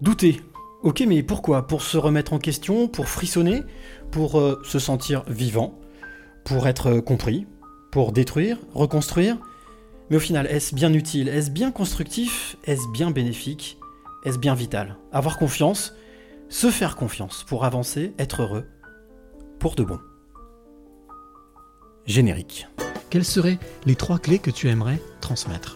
Douter. Ok, mais pourquoi? Pour se remettre en question, pour frissonner, pour euh, se sentir vivant, pour être euh, compris, pour détruire, reconstruire? Mais au final, est-ce bien utile? Est-ce bien constructif? Est-ce bien bénéfique? Est-ce bien vital? Avoir confiance, se faire confiance pour avancer, être heureux, pour de bon. Générique. Quelles seraient les trois clés que tu aimerais transmettre?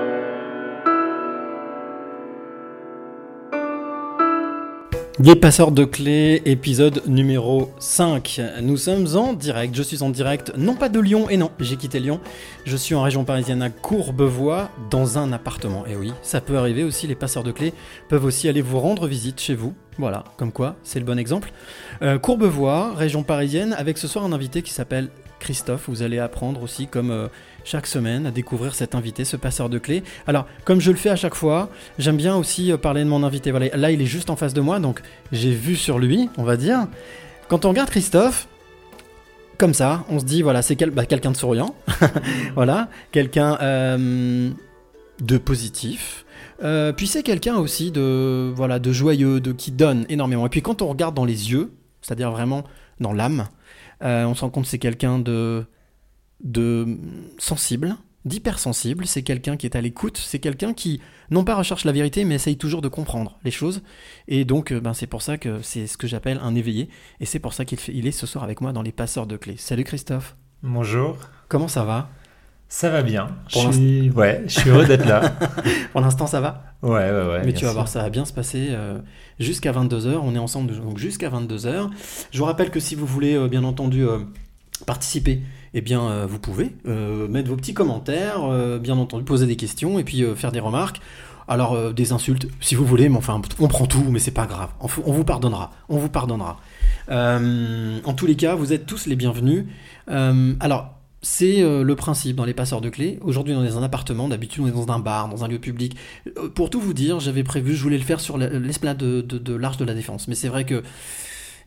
Les passeurs de clés, épisode numéro 5. Nous sommes en direct, je suis en direct, non pas de Lyon, et non, j'ai quitté Lyon, je suis en région parisienne à Courbevoie, dans un appartement. Et oui, ça peut arriver aussi, les passeurs de clés peuvent aussi aller vous rendre visite chez vous. Voilà, comme quoi, c'est le bon exemple. Euh, Courbevoie, région parisienne, avec ce soir un invité qui s'appelle Christophe. Vous allez apprendre aussi, comme euh, chaque semaine, à découvrir cet invité, ce passeur de clés. Alors, comme je le fais à chaque fois, j'aime bien aussi euh, parler de mon invité. Là, il est juste en face de moi, donc j'ai vu sur lui, on va dire. Quand on regarde Christophe, comme ça, on se dit, voilà, c'est bah, quelqu'un de souriant, voilà, quelqu'un euh, de positif. Euh, puis c'est quelqu'un aussi de voilà de joyeux, de qui donne énormément. Et puis quand on regarde dans les yeux, c'est-à-dire vraiment dans l'âme, on se rend compte que c'est quelqu'un de de sensible, d'hypersensible. C'est quelqu'un qui est à l'écoute. C'est quelqu'un qui non pas recherche la vérité, mais essaye toujours de comprendre les choses. Et donc, euh, ben, c'est pour ça que c'est ce que j'appelle un éveillé. Et c'est pour ça qu'il il est ce soir avec moi dans les passeurs de clés. Salut Christophe. Bonjour, Comment ça va? Ça va bien. Pour je suis... Ouais, je suis heureux d'être là. Pour l'instant, ça va? Ouais, ouais, ouais. Mais tu vas voir, ça va bien se passer euh, jusqu'à 22h. On est ensemble donc jusqu'à 22h. Je vous rappelle que si vous voulez, euh, bien entendu, euh, participer, eh bien, euh, vous pouvez euh, mettre vos petits commentaires, euh, bien entendu, poser des questions et puis faire des remarques. Alors, des insultes, si vous voulez, mais enfin, on prend tout, mais c'est pas grave. On, vous pardonnera. On vous pardonnera. En tous les cas, vous êtes tous les bienvenus. Alors, c'est le principe dans les passeurs de clés. Aujourd'hui, on est dans un appartement. D'habitude, on est dans un bar, dans un lieu public. Pour tout vous dire, j'avais prévu, je voulais le faire sur la- l'esplanade de, de, de l'Arche de la Défense. Mais c'est vrai que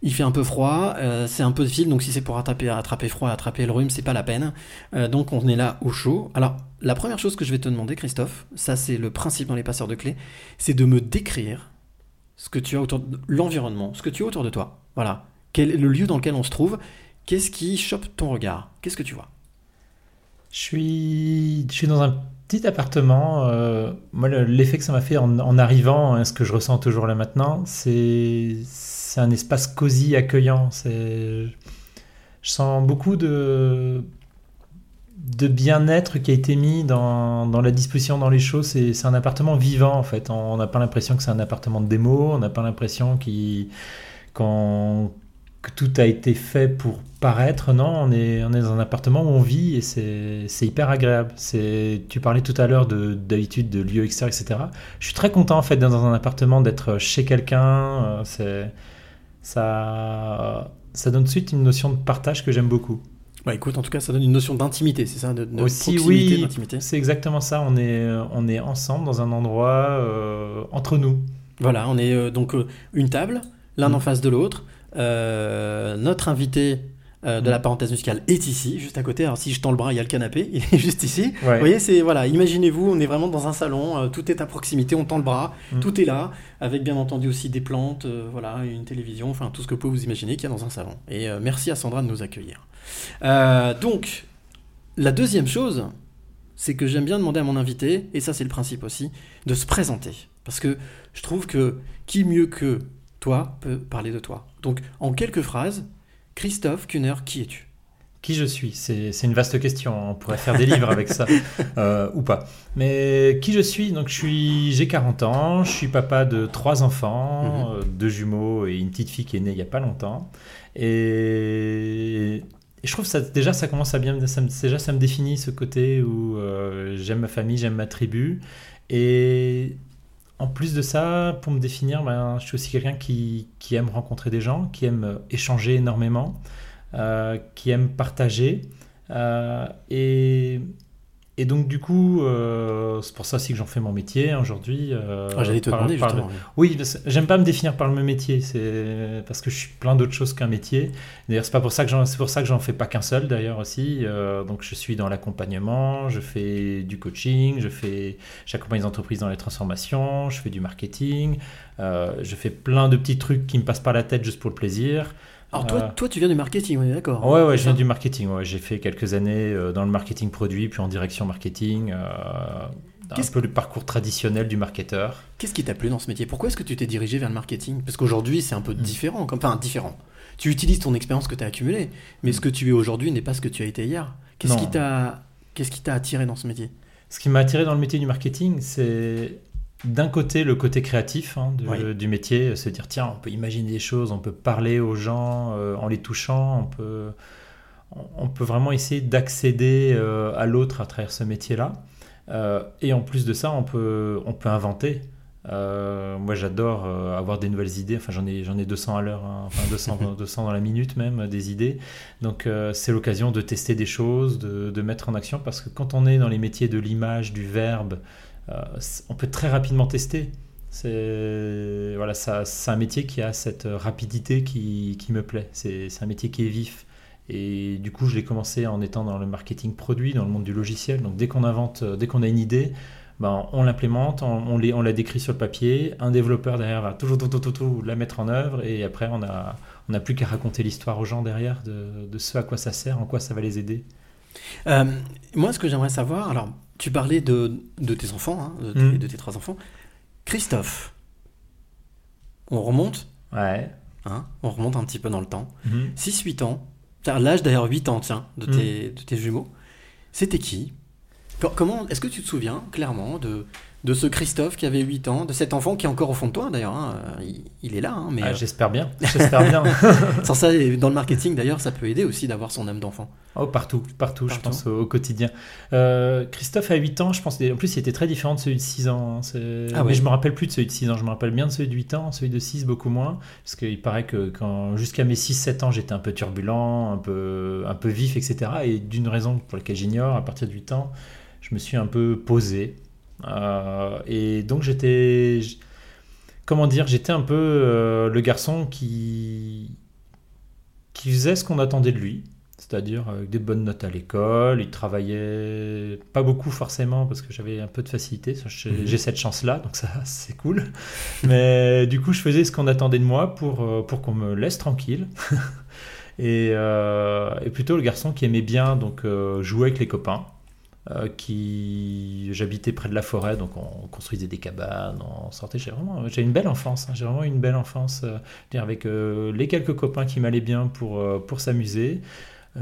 il fait un peu froid, euh, c'est un peu difficile, donc si c'est pour attraper, attraper froid, attraper le rhume, c'est pas la peine. Euh, donc on est là au chaud. Alors, la première chose que je vais te demander, Christophe, ça c'est le principe dans les passeurs de clés, c'est de me décrire ce que tu as autour de l'environnement, ce que tu as autour de toi. Voilà. Quel est le lieu dans lequel on se trouve Qu'est-ce qui chope ton regard Qu'est-ce que tu vois Je suis... dans un petit appartement. euh, Moi, le- l'effet que ça m'a fait en, en arrivant, hein, ce que je ressens toujours là maintenant, c'est c'est un espace cosy, accueillant. Je sens beaucoup de, de bien-être qui a été mis dans, dans la disposition, dans les choses. C'est un appartement vivant, en fait. On n'a pas l'impression que c'est un appartement de démo. On n'a pas l'impression qu'il- que tout a été fait pour paraître. Non, on est, on est dans un appartement où on vit et c'est hyper agréable. Tu parlais tout à l'heure de- d'habitude de, lieux extérieurs, etc. Je suis très content, en fait, d'être dans un appartement, d'être chez quelqu'un. euh, c'est- Ça, ça donne tout de suite une notion de partage que j'aime beaucoup. Bah écoute, en tout cas, ça donne une notion d'intimité, c'est ça de, de Aussi, proximité, oui, d'intimité. c'est exactement ça. On est, on est ensemble dans un endroit euh, entre nous. Voilà, on est euh, donc euh, une table, l'un Mm. en face de l'autre. Euh, notre invité euh, de la parenthèse musicale est ici, juste à côté. Alors si je tends le bras, il y a le canapé, il est juste ici. Ouais. Vous voyez, c'est voilà, imaginez-vous, on est vraiment dans un salon, euh, tout est à proximité, on tend le bras, Mm. tout est là, avec bien entendu aussi des plantes, euh, voilà, une télévision, enfin tout ce que vous pouvez vous imaginer qu'il y a dans un salon. Et merci à Sandra de nous accueillir. Donc, la deuxième chose, c'est que j'aime bien demander à mon invité, et ça c'est le principe aussi, de se présenter. Parce que je trouve que qui mieux que toi peut parler de toi. Donc, en quelques phrases, Christophe Kuhner, qui es-tu? Qui je suis? C'est une vaste question. On pourrait faire des livres avec ça, euh, ou pas. Mais qui je suis? Donc, je suis, j'ai 40 ans. Je suis papa de trois enfants, euh, deux jumeaux et une petite fille qui est née il y a pas longtemps. Et, et je trouve ça déjà ça commence à bien ça me, déjà ça me définit ce côté où euh, j'aime ma famille j'aime ma tribu et en plus de ça pour me définir ben, je suis aussi quelqu'un qui, qui, aime rencontrer des gens qui aime échanger énormément euh, qui aime partager euh, et et donc du coup, euh, c'est pour ça aussi que j'en fais mon métier hein, aujourd'hui. Euh, ah, J'allais te par, demander justement. oui, j'aime pas me définir par le même métier, c'est parce que je suis plein d'autres choses qu'un métier. D'ailleurs, c'est pas pour ça que j'en, c'est pour ça que j'en fais pas qu'un seul d'ailleurs aussi. Euh, donc je suis dans l'accompagnement, je fais du coaching, je fais, j'accompagne les entreprises dans les transformations, je fais du marketing, je fais plein de petits trucs qui me passent par la tête juste pour le plaisir. Alors toi, toi, tu viens du marketing, on est d'accord Ouais, ouais, je viens du marketing. Ouais. J'ai fait quelques années euh, dans le marketing produit, puis en direction marketing. Euh, un peu le parcours traditionnel du marketeur. Qu'est-ce qui t'a plu dans ce métier? Pourquoi est-ce que tu t'es dirigé vers le marketing? Parce qu'aujourd'hui, c'est un peu mm. différent. Enfin, différent. Tu utilises ton expérience que tu as accumulée, mais ce que tu es aujourd'hui n'est pas ce que tu as été hier. Qu'est-ce qui t'a Qu'est-ce qui t'a attiré dans ce métier? Ce qui m'a attiré dans le métier du marketing, c'est d'un côté le côté créatif hein, du métier, se dire tiens, on peut imaginer des choses, on peut parler aux gens euh, en les touchant, on peut, on peut vraiment essayer d'accéder euh, à l'autre à travers ce métier-là. Euh, et en plus de ça, on peut, on peut inventer. moi, j'adore avoir des nouvelles idées. Enfin, j'en ai, j'en ai 200 à l'heure, hein. enfin 200, 200 dans la minute même, des idées. Donc, c'est l'occasion de tester des choses, de, de mettre en action. Parce que quand on est dans les métiers de l'image, du verbe, euh, on peut très rapidement tester. C'est voilà, c'est un métier qui a cette rapidité qui, me plaît. C'est un métier qui est vif. Et du coup, je l'ai commencé en étant dans le marketing produit, dans le monde du logiciel. Donc dès qu'on invente, dès qu'on a une idée, ben, on l'implémente, on, on, la décrit sur le papier. Un développeur derrière va toujours tout, tout, tout, la mettre en œuvre. Et après, on n'a on plus qu'à raconter l'histoire aux gens derrière de, de, ce à quoi ça sert, en quoi ça va les aider. Euh, moi, ce que j'aimerais savoir, alors tu parlais de, de tes enfants, hein, de, tes, mm. de, tes, trois enfants. Christophe, on remonte Ouais. Hein, on remonte un petit peu dans le temps. 6-8 mm-hmm. ans, l'âge d'ailleurs 8 ans, tiens, de, mm. tes, de tes jumeaux. C'était qui? Comment Est-ce que tu te souviens clairement de, de ce Christophe qui avait 8 ans, de cet enfant qui est encore au fond de toi d'ailleurs. Hein, il, est là. Hein, mais ah, J'espère bien. J'espère bien. Sans ça, dans le marketing d'ailleurs, ça peut aider aussi d'avoir son âme d'enfant. Oh, partout, partout, je pense au, quotidien. Euh, Christophe a 8 ans, je pense. En plus, il était très différent de celui de 6 ans. Hein, ah, mais je me rappelle plus de celui de 6 ans. Je me rappelle bien de celui de 8 ans, celui de 6 beaucoup moins. Parce qu'il paraît que quand jusqu'à mes 6-7 ans, j'étais un peu turbulent, un peu, un peu vif, etc. Et d'une raison pour laquelle j'ignore, à partir de 8 ans, je me suis un peu posé. Euh, et donc j'étais, comment dire, j'étais un peu euh, le garçon qui qui faisait ce qu'on attendait de lui, c'est-à-dire avec des bonnes notes à l'école. Il travaillait pas beaucoup forcément parce que j'avais un peu de facilité. Mhm. J'ai cette chance-là, donc ça c'est cool. Mais du coup, je faisais ce qu'on attendait de moi pour euh, pour qu'on me laisse tranquille. et, et, plutôt le garçon qui aimait bien donc jouer avec les copains. Euh, qui j'habitais près de la forêt, donc on construisait des cabanes, on sortait. J'ai vraiment, j'ai une belle enfance. Hein. j'ai vraiment une belle enfance, euh, avec euh, les quelques copains qui m'allaient bien pour pour s'amuser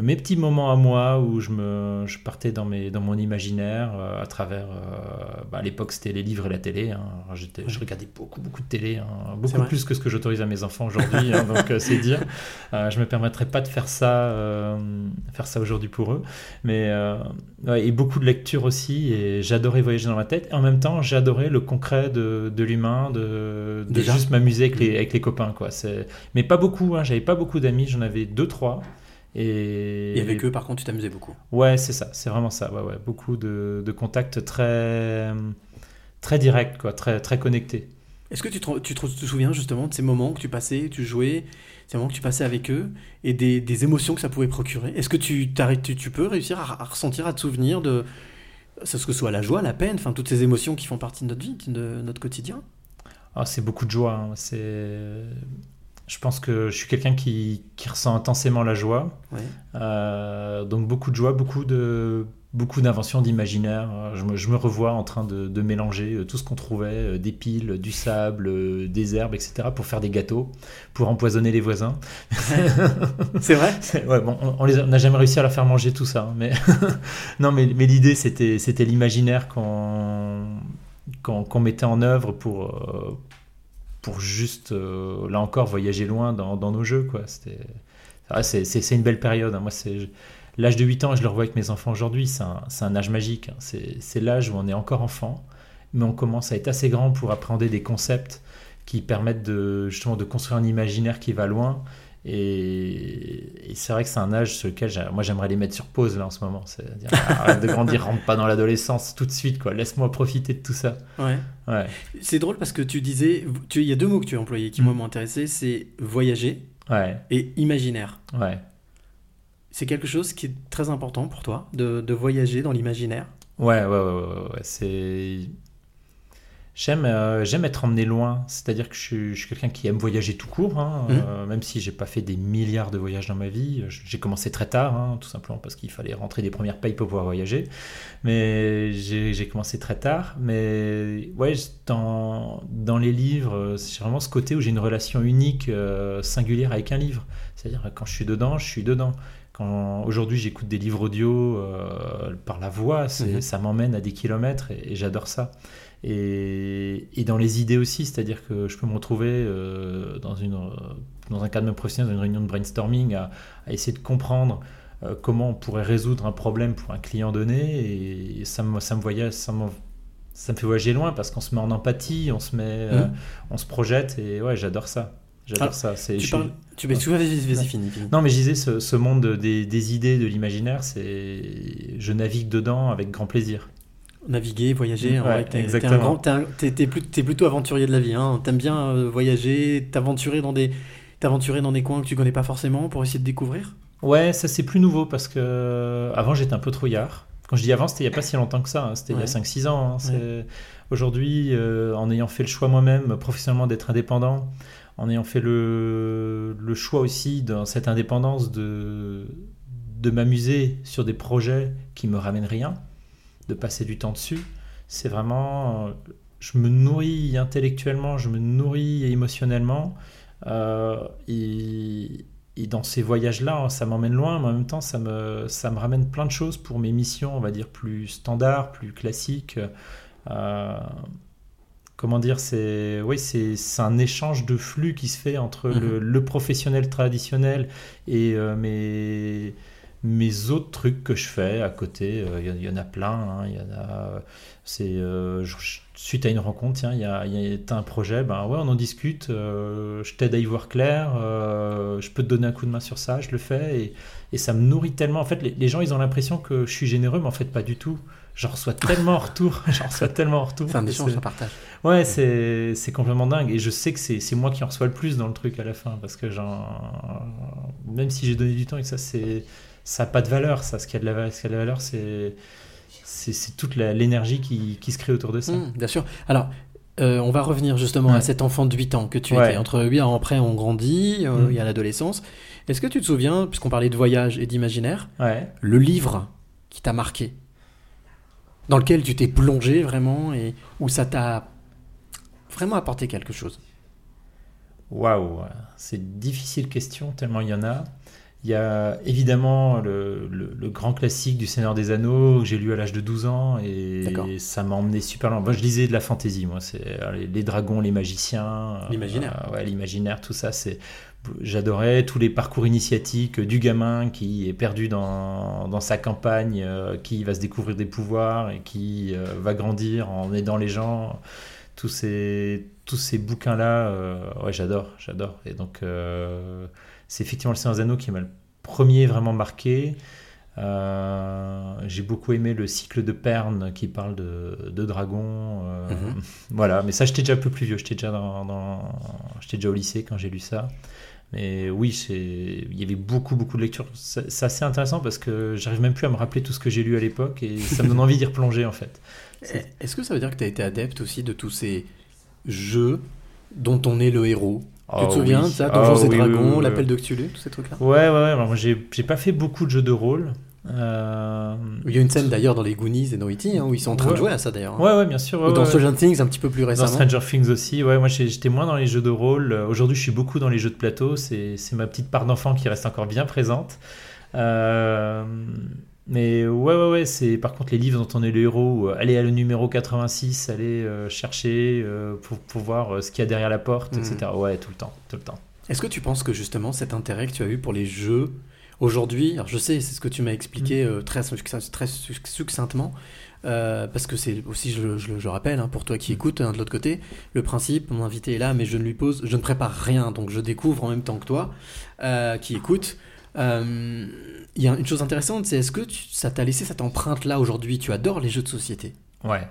mes petits moments à moi où je, me, je partais dans, mes, dans mon imaginaire euh, à travers. Euh, bah, à l'époque, c'était les livres et la télé. Hein. Je regardais beaucoup, beaucoup de télé, hein. beaucoup plus que ce que j'autorise à mes enfants aujourd'hui. Hein, donc, euh, c'est dire. je me permettrais pas de faire ça, faire ça aujourd'hui pour eux. Mais et beaucoup de lecture aussi. Et j'adorais voyager dans ma tête. Et en même temps, j'adorais le concret de, de l'humain, de, de juste m'amuser avec les, avec les copains. Quoi. Mais pas beaucoup. J'avais pas beaucoup d'amis. J'en avais deux, trois. Et... avec eux, par contre, tu t'amusais beaucoup. Ouais, c'est ça, c'est vraiment ça. Ouais, ouais. Beaucoup de, de, contacts très, très directs, quoi, très, très connectés. Est-ce que tu te, tu te, souviens justement de ces moments que tu passais, tu jouais, ces moments que tu passais avec eux et des, des émotions que ça pouvait procurer? Est-ce que tu, tu, tu, peux réussir à, ressentir, à te souvenir de ce que soit la joie, la peine, enfin toutes ces émotions qui font partie de notre vie, de notre quotidien? Ah, C'est beaucoup de joie. Hein. C'est je pense que je suis quelqu'un qui, qui, ressent intensément la joie. Euh, donc beaucoup de joie, beaucoup de beaucoup d'inventions, d'imaginaire. Je me, je me, revois en train de, de mélanger euh, tout ce qu'on trouvait, euh, des piles, du sable, des herbes, etc., pour faire des gâteaux, pour empoisonner les voisins. C'est vrai? Ouais, bon, On n'a jamais réussi à leur faire manger tout ça. Hein, mais non, mais, mais l'idée, c'était l'imaginaire qu'on qu'on mettait en œuvre pour, pour juste, euh, là encore, voyager loin dans, nos jeux. quoi. Ah, c'est- c'est c'est une belle période. hein. Moi, l'âge de 8 ans, je le revois avec mes enfants aujourd'hui. C'est un, un âge magique. hein. C'est c'est l'âge où on est encore enfant, mais on commence à être assez grand pour appréhender des concepts qui permettent de justement de construire un imaginaire qui va loin. Et, et c'est vrai que c'est un âge sur lequel moi j'aimerais les mettre sur pause là en ce moment. C'est-à-dire arrête de grandir, rentre pas dans l'adolescence tout de suite quoi. Laisse-moi profiter de tout ça. Ouais. Ouais. C'est drôle parce que tu disais, tu- il y a deux mots que tu as employés qui Mm. moi m'ont intéressé, c'est voyager Ouais. et imaginaire. Ouais. C'est quelque chose qui est très important pour toi, de, de voyager dans l'imaginaire? Ouais, ouais, ouais, ouais, ouais, ouais, c'est. J'aime, euh, j'aime être emmené loin. C'est-à-dire que je suis, suis quelqu'un qui aime voyager tout court, hein, Mhm. euh, même si j'ai pas fait des milliards de voyages dans ma vie. J'ai commencé très tard, hein, tout simplement parce qu'il fallait rentrer des premières payes pour pouvoir voyager. Mais j'ai commencé très tard. Mais ouais, dans, dans les livres, c'est vraiment ce côté où j'ai une relation unique, euh, singulière avec un livre. C'est-à-dire quand je suis dedans, je suis dedans. Aujourd'hui j'écoute des livres audio euh, par la voix, Mhm. ça m'emmène à des kilomètres et, et j'adore ça. Et, et dans les idées aussi, c'est-à-dire que je peux me retrouver euh, dans, une, euh, dans un cadre professionnel, dans une réunion de brainstorming, à, à essayer de comprendre euh, comment on pourrait résoudre un problème pour un client donné. Et ça me, ça me, voyage, ça me, ça me fait voyager loin parce qu'on se met en empathie, on se, met, euh, Mhm. on se projette et ouais, j'adore ça. J'adore Alors, ça. C'est, Tu je suis- parles, tu vas, finis. non, mais je disais, ce, ce monde des, des idées, de l'imaginaire, c'est, je navigue dedans avec grand plaisir. Naviguer, voyager, Ouais, t'es- exactement. t'es plutôt aventurier de la vie. Hein. T'aimes bien euh, voyager, t'aventurer dans des, t'aventurer dans des coins que tu connais pas forcément pour essayer de découvrir? Ouais, ça c'est plus nouveau parce que avant j'étais un peu trouillard. Quand je dis avant, c'était il n'y a pas si longtemps que ça, hein, c'était il y a 5-6 ans. hein, c'est- Aujourd'hui, euh, en ayant fait le choix moi-même professionnellement d'être indépendant, en ayant fait le, le choix aussi dans cette indépendance de, de m'amuser sur des projets qui me ramènent rien, de passer du temps dessus, c'est vraiment... Je me nourris intellectuellement, je me nourris émotionnellement. euh, et, et dans ces voyages-là, ça m'emmène loin, mais en même temps, ça me, ça me ramène plein de choses pour mes missions, on va dire, plus standards, plus classiques. Euh, comment dire, c'est oui, c'est un échange de flux qui se fait entre le, le professionnel traditionnel et euh, mes, mes autres trucs que je fais à côté. Euh, Il y en- il y, en a plein. hein, y en a. C'est euh, suite à une rencontre, tiens, il y a, y a- un projet, ben ouais, on en discute. euh, je t'aide à y voir clair. je peux te donner un coup de main sur ça. Je le fais et, et ça me nourrit tellement. En fait, les, les gens, ils ont l'impression que je suis généreux, mais en fait, pas du tout. J'en reçois tellement en retour. J'en reçois tellement en retour. C'est un échange, un partage. Ouais, c'est c'est complètement dingue. Et je sais que c'est c'est moi qui en reçois le plus dans le truc à la fin. Parce que. Même si j'ai donné du temps et que ça, c'est. Ça n'a pas de valeur, ça. Ce qui a de la, valeur- ce qui a de la valeur, c'est. C'est toute l'énergie qui, qui se crée autour de ça. Mmh, bien sûr. Alors, euh, on va revenir justement à cet enfant de 8 ans que tu Ouais. étais. Entre 8 ans après, on grandit, euh, Mmh. il y a l'adolescence. Est-ce que tu te souviens, puisqu'on parlait de voyage et d'imaginaire, Ouais. le livre qui t'a marqué? Dans lequel tu t'es plongé vraiment et où ça t'a vraiment apporté quelque chose? Waouh, c'est difficile question, tellement il y en a. Il y a évidemment le, le- le grand classique du Seigneur des Anneaux que j'ai lu à l'âge de 12 ans et ça m'a emmené super loin. Moi, je lisais de la fantaisie, moi. C'est euh, les, les dragons, les magiciens. euh, L'imaginaire. euh, ouais, l'imaginaire, tout ça. C'est J'adorais tous les parcours initiatiques du gamin qui est perdu dans, dans sa campagne, euh, qui va se découvrir des pouvoirs et qui euh, va grandir en aidant les gens. Tous ces, tous ces bouquins-là, ouais, j'adore, j'adore. Et donc, c'est effectivement le Seigneur des Anneaux qui m'a le premier vraiment marqué. Euh, j'ai beaucoup aimé le cycle de Perne qui parle de, de dragons. euh, Mhm. Voilà, mais ça, j'étais déjà un peu plus vieux. J'étais déjà, dans, dans- j'étais déjà au lycée quand j'ai lu ça. Mais oui, il y avait beaucoup, beaucoup de lectures. C'est assez intéressant parce que j'arrive même plus à me rappeler tout ce que j'ai lu à l'époque et ça me donne envie d'y replonger en fait. Est-ce que ça veut dire que tu as été adepte aussi de tous ces jeux dont on est le héros? Tu Oh te souviens oui. de ça Oh Donjons et oui, Dragons, oui, l'appel de Cthulhu, tous ces trucs-là? Ouais, ouais, ouais. Alors, moi, j'ai j'ai pas fait beaucoup de jeux de rôle. Euh, Il y a une scène d'ailleurs dans les Goonies et dans E.T. hein, où ils sont en train de jouer à ça d'ailleurs. hein. Ouais, ouais, bien sûr. ouais, Ou dans ouais. Stranger Things un petit peu plus Dans récemment. Stranger Things aussi, ouais, moi j'étais moins dans les jeux de rôle. Aujourd'hui, je suis beaucoup dans les jeux de plateau. C'est c'est ma petite part d'enfant qui reste encore bien présente. Euh, mais ouais, ouais, ouais, c'est par contre les livres dont on est le héros. euh, aller à le numéro 86, aller euh, chercher euh, pour, pour voir ce qu'il y a derrière la porte, Mhm. etc. Ouais, tout le temps, tout le temps. Est-ce que tu penses que justement cet intérêt que tu as eu pour les jeux aujourd'hui, alors je sais, c'est ce que tu m'as expliqué euh, très, très succ- succinctement, euh, parce que c'est aussi, je, je- je rappelle, hein, pour toi qui écoutes hein, de l'autre côté, le principe, mon invité est là, mais je ne lui pose, je ne prépare rien, donc je découvre en même temps que toi, euh, qui écoute. Euh, Il y a une chose intéressante, c'est est-ce que tu- ça t'a laissé cette empreinte-là aujourd'hui? Tu adores les jeux de société. Ouais.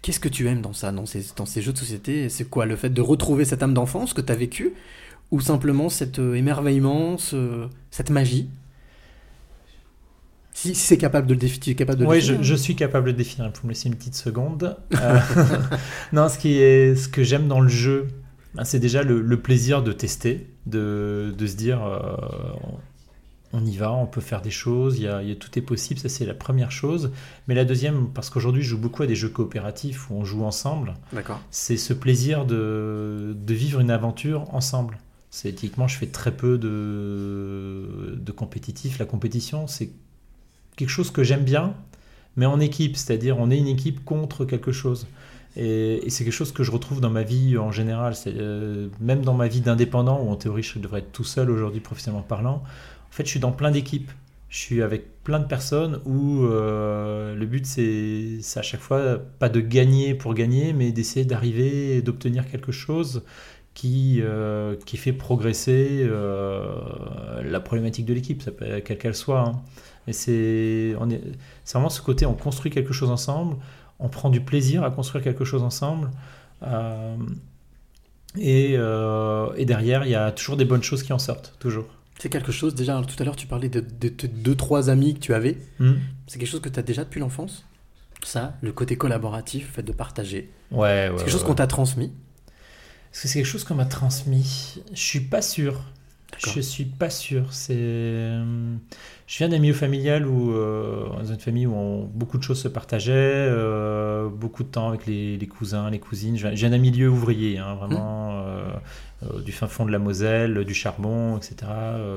Qu'est-ce que tu aimes dans ça, dans ces, dans ces jeux de société? C'est quoi Le fait de retrouver cette âme d'enfance que tu as vécue? Ou simplement cet euh, émerveillement, ce- cette magie? Si, si c'est capable de le défi- capable de le Oui, je, définir. je suis capable de le définir. Vous me laisser une petite seconde. Euh, non, ce, qui est, ce que j'aime dans le jeu, ben, c'est déjà le, le plaisir de tester, de, de se dire euh, on, y va, on peut faire des choses, y a, y a- tout est possible, ça c'est la première chose. Mais la deuxième, parce qu'aujourd'hui je joue beaucoup à des jeux coopératifs où on joue ensemble, D'accord. c'est ce plaisir de, de vivre une aventure ensemble. C'est typiquement, je fais très peu de, de compétitif. La compétition, c'est quelque chose que j'aime bien, mais en équipe, c'est-à-dire on est une équipe contre quelque chose. Et, et c'est quelque chose que je retrouve dans ma vie en général, euh, même dans ma vie d'indépendant, où en théorie je devrais être tout seul aujourd'hui professionnellement parlant. En fait, je suis dans plein d'équipes. Je suis avec plein de personnes où euh, le but c'est à chaque fois pas de gagner pour gagner, mais d'essayer d'arriver et d'obtenir quelque chose qui, euh, qui fait progresser euh, la problématique de l'équipe, quelle qu'elle soit. hein. Et c'est est- c'est vraiment ce côté, on construit quelque chose ensemble, on prend du plaisir à construire quelque chose ensemble. et derrière, il y a toujours des bonnes choses qui en sortent, toujours. C'est quelque chose, déjà, alors, tout à l'heure tu parlais de, de, de deux, trois amis que tu avais. Hmm. C'est quelque chose que tu as déjà depuis l'enfance? Ça, le côté collaboratif, le fait de partager. Ouais, ouais. c'est quelque chose ouais. qu'on t'a transmis? Est-ce que c'est quelque chose qu'on m'a transmis? Je suis pas sûr. Je suis pas sûr. C'est, euh, je viens d'un milieu familial où, euh, dans une famille où on- beaucoup de choses se partageaient, euh, beaucoup de temps avec les, les cousins, les cousines. Je viens, d'un milieu ouvrier, hein, vraiment euh, euh, du fin fond de la Moselle, du charbon, etc.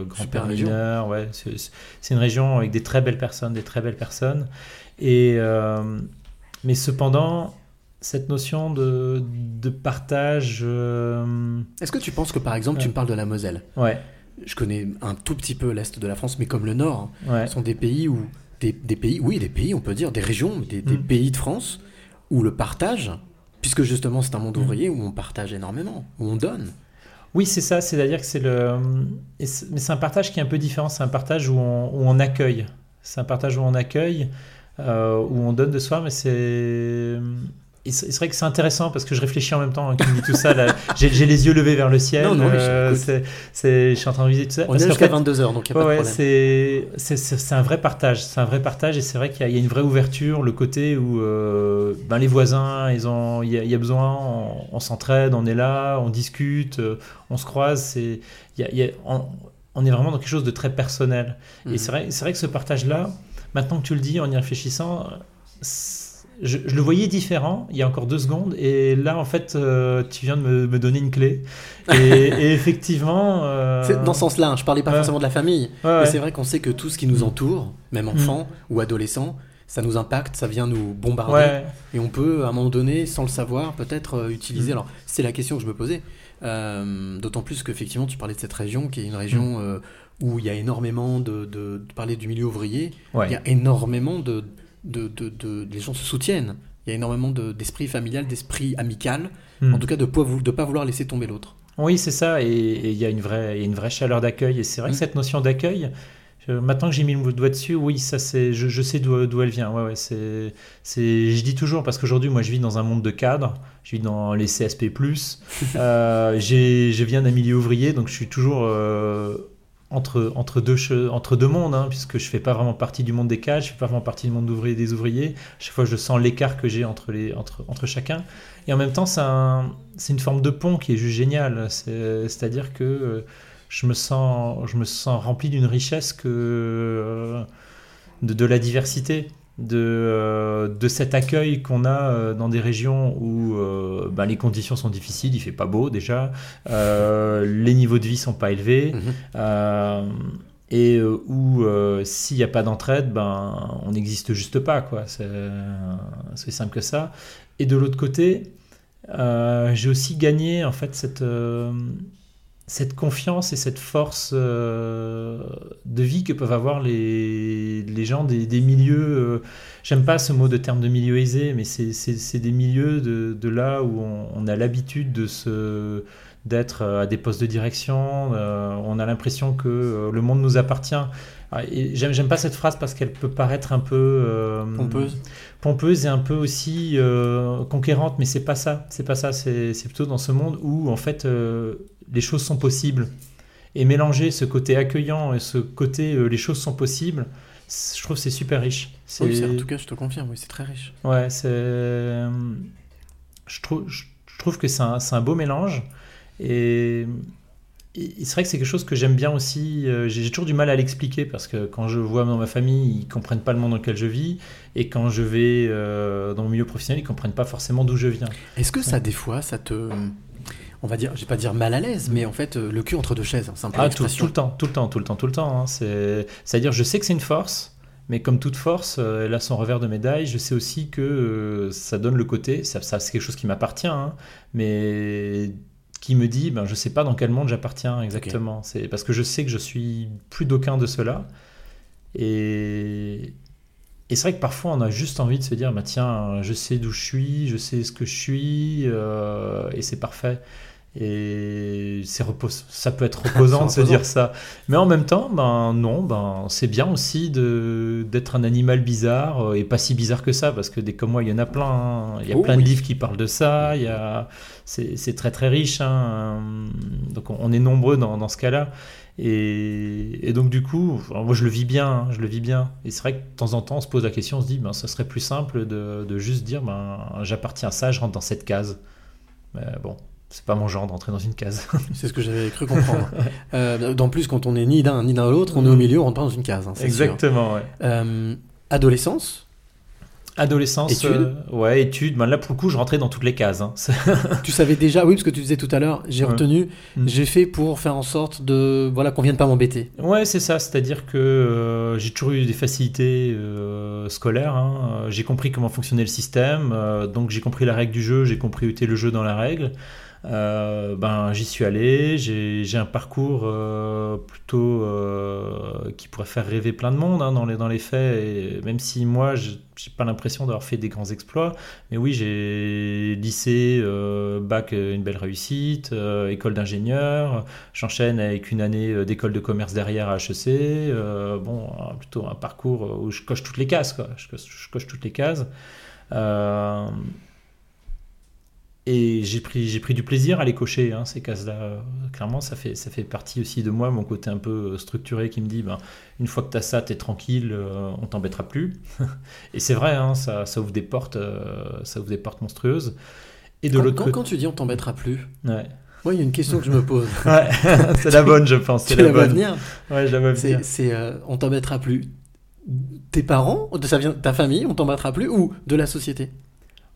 grand-père mineur, ouais. C'est, une région avec des très belles personnes, des très belles personnes. Et mais cependant, cette notion de, de partage, euh, Est-ce que tu penses que par exemple, tu Ouais. me parles de la Moselle ouais, Je connais un tout petit peu l'Est de la France, mais comme le Nord, ouais. Ce sont des pays où des, des pays, oui, des pays, on peut dire, des régions, des, des Mm. pays de France où le partage, puisque justement c'est un monde Mm. ouvrier où on partage énormément, où on donne. Oui, c'est ça, c'est-à-dire que c'est le. Mais c'est un partage qui est un peu différent, c'est un partage où on, où on accueille. C'est un partage où on accueille, euh, où on donne de soi, mais c'est. C'est vrai que c'est intéressant parce que je réfléchis en même temps hein, qu'il me dit tout ça. J'ai les yeux levés vers le ciel. Non, euh, c'est- je suis en train de viser tout ça. On parce est jusqu'à fait- 22h, donc il n'y a Ouais, pas de problème. c'est un vrai partage, c'est un vrai partage et c'est vrai qu'il y, a- il y a une vraie ouverture, le côté où euh, ben, les voisins, ils ont, il y a, il y a besoin, on, on s'entraide, on est là, on discute, euh, on se croise, il y a- il y a- on, on est vraiment dans quelque chose de très personnel. Mhm. Et c'est vrai, c'est vrai que ce partage-là, maintenant que tu le dis, en y réfléchissant, c'est- je, je le voyais différent il y a encore deux secondes et là en fait euh, tu viens de me, me donner une clé et, et effectivement euh, C'est dans ce sens-là, hein, je parlais pas ouais. forcément de la famille, ouais, mais c'est vrai qu'on sait que tout ce qui nous entoure, même Mm. enfant ou adolescent, ça nous impacte, ça vient nous bombarder. Ouais. Et on peut, à un moment donné, sans le savoir, peut-être euh, utiliser. Mm. Alors, c'est la question que je me posais. Euh, D'autant plus qu'effectivement, tu parlais de cette région qui est une région Mm. euh, où il y a énormément de. de, de parler du milieu ouvrier, Ouais. il y a énormément de. De, de, de- les gens se soutiennent. Il y a énormément de- d'esprit familial, d'esprit amical. Hmm. En tout cas, de ne pas vouloir laisser tomber l'autre. Oui, c'est ça, et il y a une vraie, une chaleur d'accueil. Et c'est vrai que Mm. cette notion d'accueil, maintenant que j'ai mis le doigt dessus, oui, ça c'est, je, je sais d'où d'où elle vient. Ouais, ouais, c'est, c'est, je dis toujours parce qu'aujourd'hui, moi, je vis dans un monde de cadres, je vis dans les CSP+. euh, j'ai, je viens d'un milieu ouvrier, donc je suis toujours euh, entre, entre, deux, entre deux mondes, hein, puisque je fais pas vraiment partie du monde des cadres, je fais pas vraiment partie du monde d'ouvrier des ouvriers. Chaque fois, je sens l'écart que j'ai entre, entre, entre chacun. Et en même temps, c'est un- une forme de pont qui est juste géniale. C'est- C'est-à-dire que euh, je me sens, je me sens rempli d'une richesse que, euh, de, de la diversité, de, euh, de cet accueil qu'on a euh, dans des régions où euh, ben, les conditions sont difficiles, il fait pas beau déjà, les niveaux de vie sont pas élevés. Mhm. Et où s'il n'y a pas d'entraide, ben, on n'existe juste pas. quoi. C'est simple que ça. Et de l'autre côté, j'ai aussi gagné en fait cette, cette confiance et cette force euh, de vie que peuvent avoir les, les gens des, des milieux. euh, J'aime pas ce mot de terme de milieu aisé, mais c'est- des milieux de, de là où on, on a l'habitude de se d'être à des postes de direction. euh, on a l'impression que euh, le monde nous appartient. Ah, J'aime pas cette phrase parce qu'elle peut paraître un peu euh, Pompeuse. pompeuse et un peu aussi euh, conquérante, mais c'est pas ça. C'est pas ça. C'est plutôt dans ce monde où en fait euh, les choses sont possibles. Et mélanger ce côté accueillant et ce côté euh, les choses sont possibles, je trouve que c'est super riche. Oui, en tout cas, je te confirme, oui, c'est très riche. Ouais, c'est. Je trouve, je, trouve que c'est un, beau mélange. Et, et c'est vrai que c'est quelque chose que j'aime bien aussi. euh, J'ai toujours du mal à l'expliquer parce que quand je vois dans ma famille, ils comprennent pas le monde dans lequel je vis. Et quand je vais euh, dans le milieu professionnel, ils comprennent pas forcément d'où je viens. Est-ce que ça, des fois, ça te. On va dire, je vais pas dire mal à l'aise, mais en fait, euh, le cul entre deux chaises, hein, peu Ah, tout, le temps, tout le temps, tout le temps, tout le temps. hein. C'est- C'est-à-dire, je sais que c'est une force, mais comme toute force, euh, elle a son revers de médaille. Je sais aussi que euh, ça donne le côté, ça, ça, c'est quelque chose qui m'appartient, hein, mais qui me dit, ben, je sais pas dans quel monde j'appartiens exactement. C'est parce que je sais que je suis plus d'aucun de ceux-là. Et, et c'est vrai que parfois, on a juste envie de se dire, bah, tiens, je sais d'où je suis, je sais ce que je suis, euh, et c'est parfait. Et c'est repos- ça peut être reposant de se dire ça. Mais en même temps, ben non, ben c'est bien aussi de d'être un animal bizarre euh, et pas si bizarre que ça parce que des comme moi il y en a plein. hein. Il y a Oh plein oui. de livres qui parlent de ça. Il y a c'est très très riche. hein. Donc on, on est nombreux dans, dans ce cas-là. Et, et donc du coup, moi je le vis bien, hein, je le vis bien. Et c'est vrai que de temps en temps on se pose la question, on se dit, ben ça serait plus simple de, de juste dire, ben j'appartiens à ça, je rentre dans cette case. Mais bon, c'est pas mon genre d'entrer dans une case. C'est ce que j'avais cru comprendre. Euh, D'en plus, quand on est ni d'un ni d'un l'autre, on est au milieu, on rentre pas dans une case. hein. Exactement, ouais. Euh, adolescence, Adolescence, Études euh, ouais, études. Ben là, pour le coup, je rentrais dans toutes les cases. hein. Tu savais déjà, oui, parce que tu disais tout à l'heure, j'ai Ouais. retenu, Mm. j'ai fait pour faire en sorte de, voilà, qu'on vienne pas m'embêter. Ouais, c'est ça. C'est-à-dire que euh, j'ai toujours eu des facilités euh, scolaires. hein. J'ai compris comment fonctionnait le système. donc j'ai compris la règle du jeu. J'ai compris où était le jeu dans la règle. Euh, ben j'y suis allé. J'ai un parcours euh, plutôt euh, qui pourrait faire rêver plein de monde hein, dans les dans les faits. Même si moi j'ai pas l'impression d'avoir fait des grands exploits, mais oui j'ai lycée, bac, une belle réussite, école d'ingénieur. J'enchaîne avec une année d'école de commerce derrière à HEC. bon, plutôt un parcours où je coche toutes les cases, quoi. Je coche toutes les cases. Et j'ai pris, j'ai pris du plaisir à les cocher, hein, ces cases-là. Clairement, ça fait, ça fait partie aussi de moi, mon côté un peu euh, structuré qui me dit, ben, une fois que tu as ça, tu es tranquille, euh, on t'embêtera plus. et c'est vrai, hein, ça, ça ouvre des portes, euh, ça ouvre des portes monstrueuses. Et de Quand, l'autre quand- côté, quand tu dis on t'embêtera plus, ouais. moi, il y a une question que je me pose. Ouais, c'est la bonne, je pense. tu C'est la bonne. venir Ouais, je la vois venir. C'est, euh, on t'embêtera plus. Tes parents, de ta famille, on t'embêtera plus, ou de la société?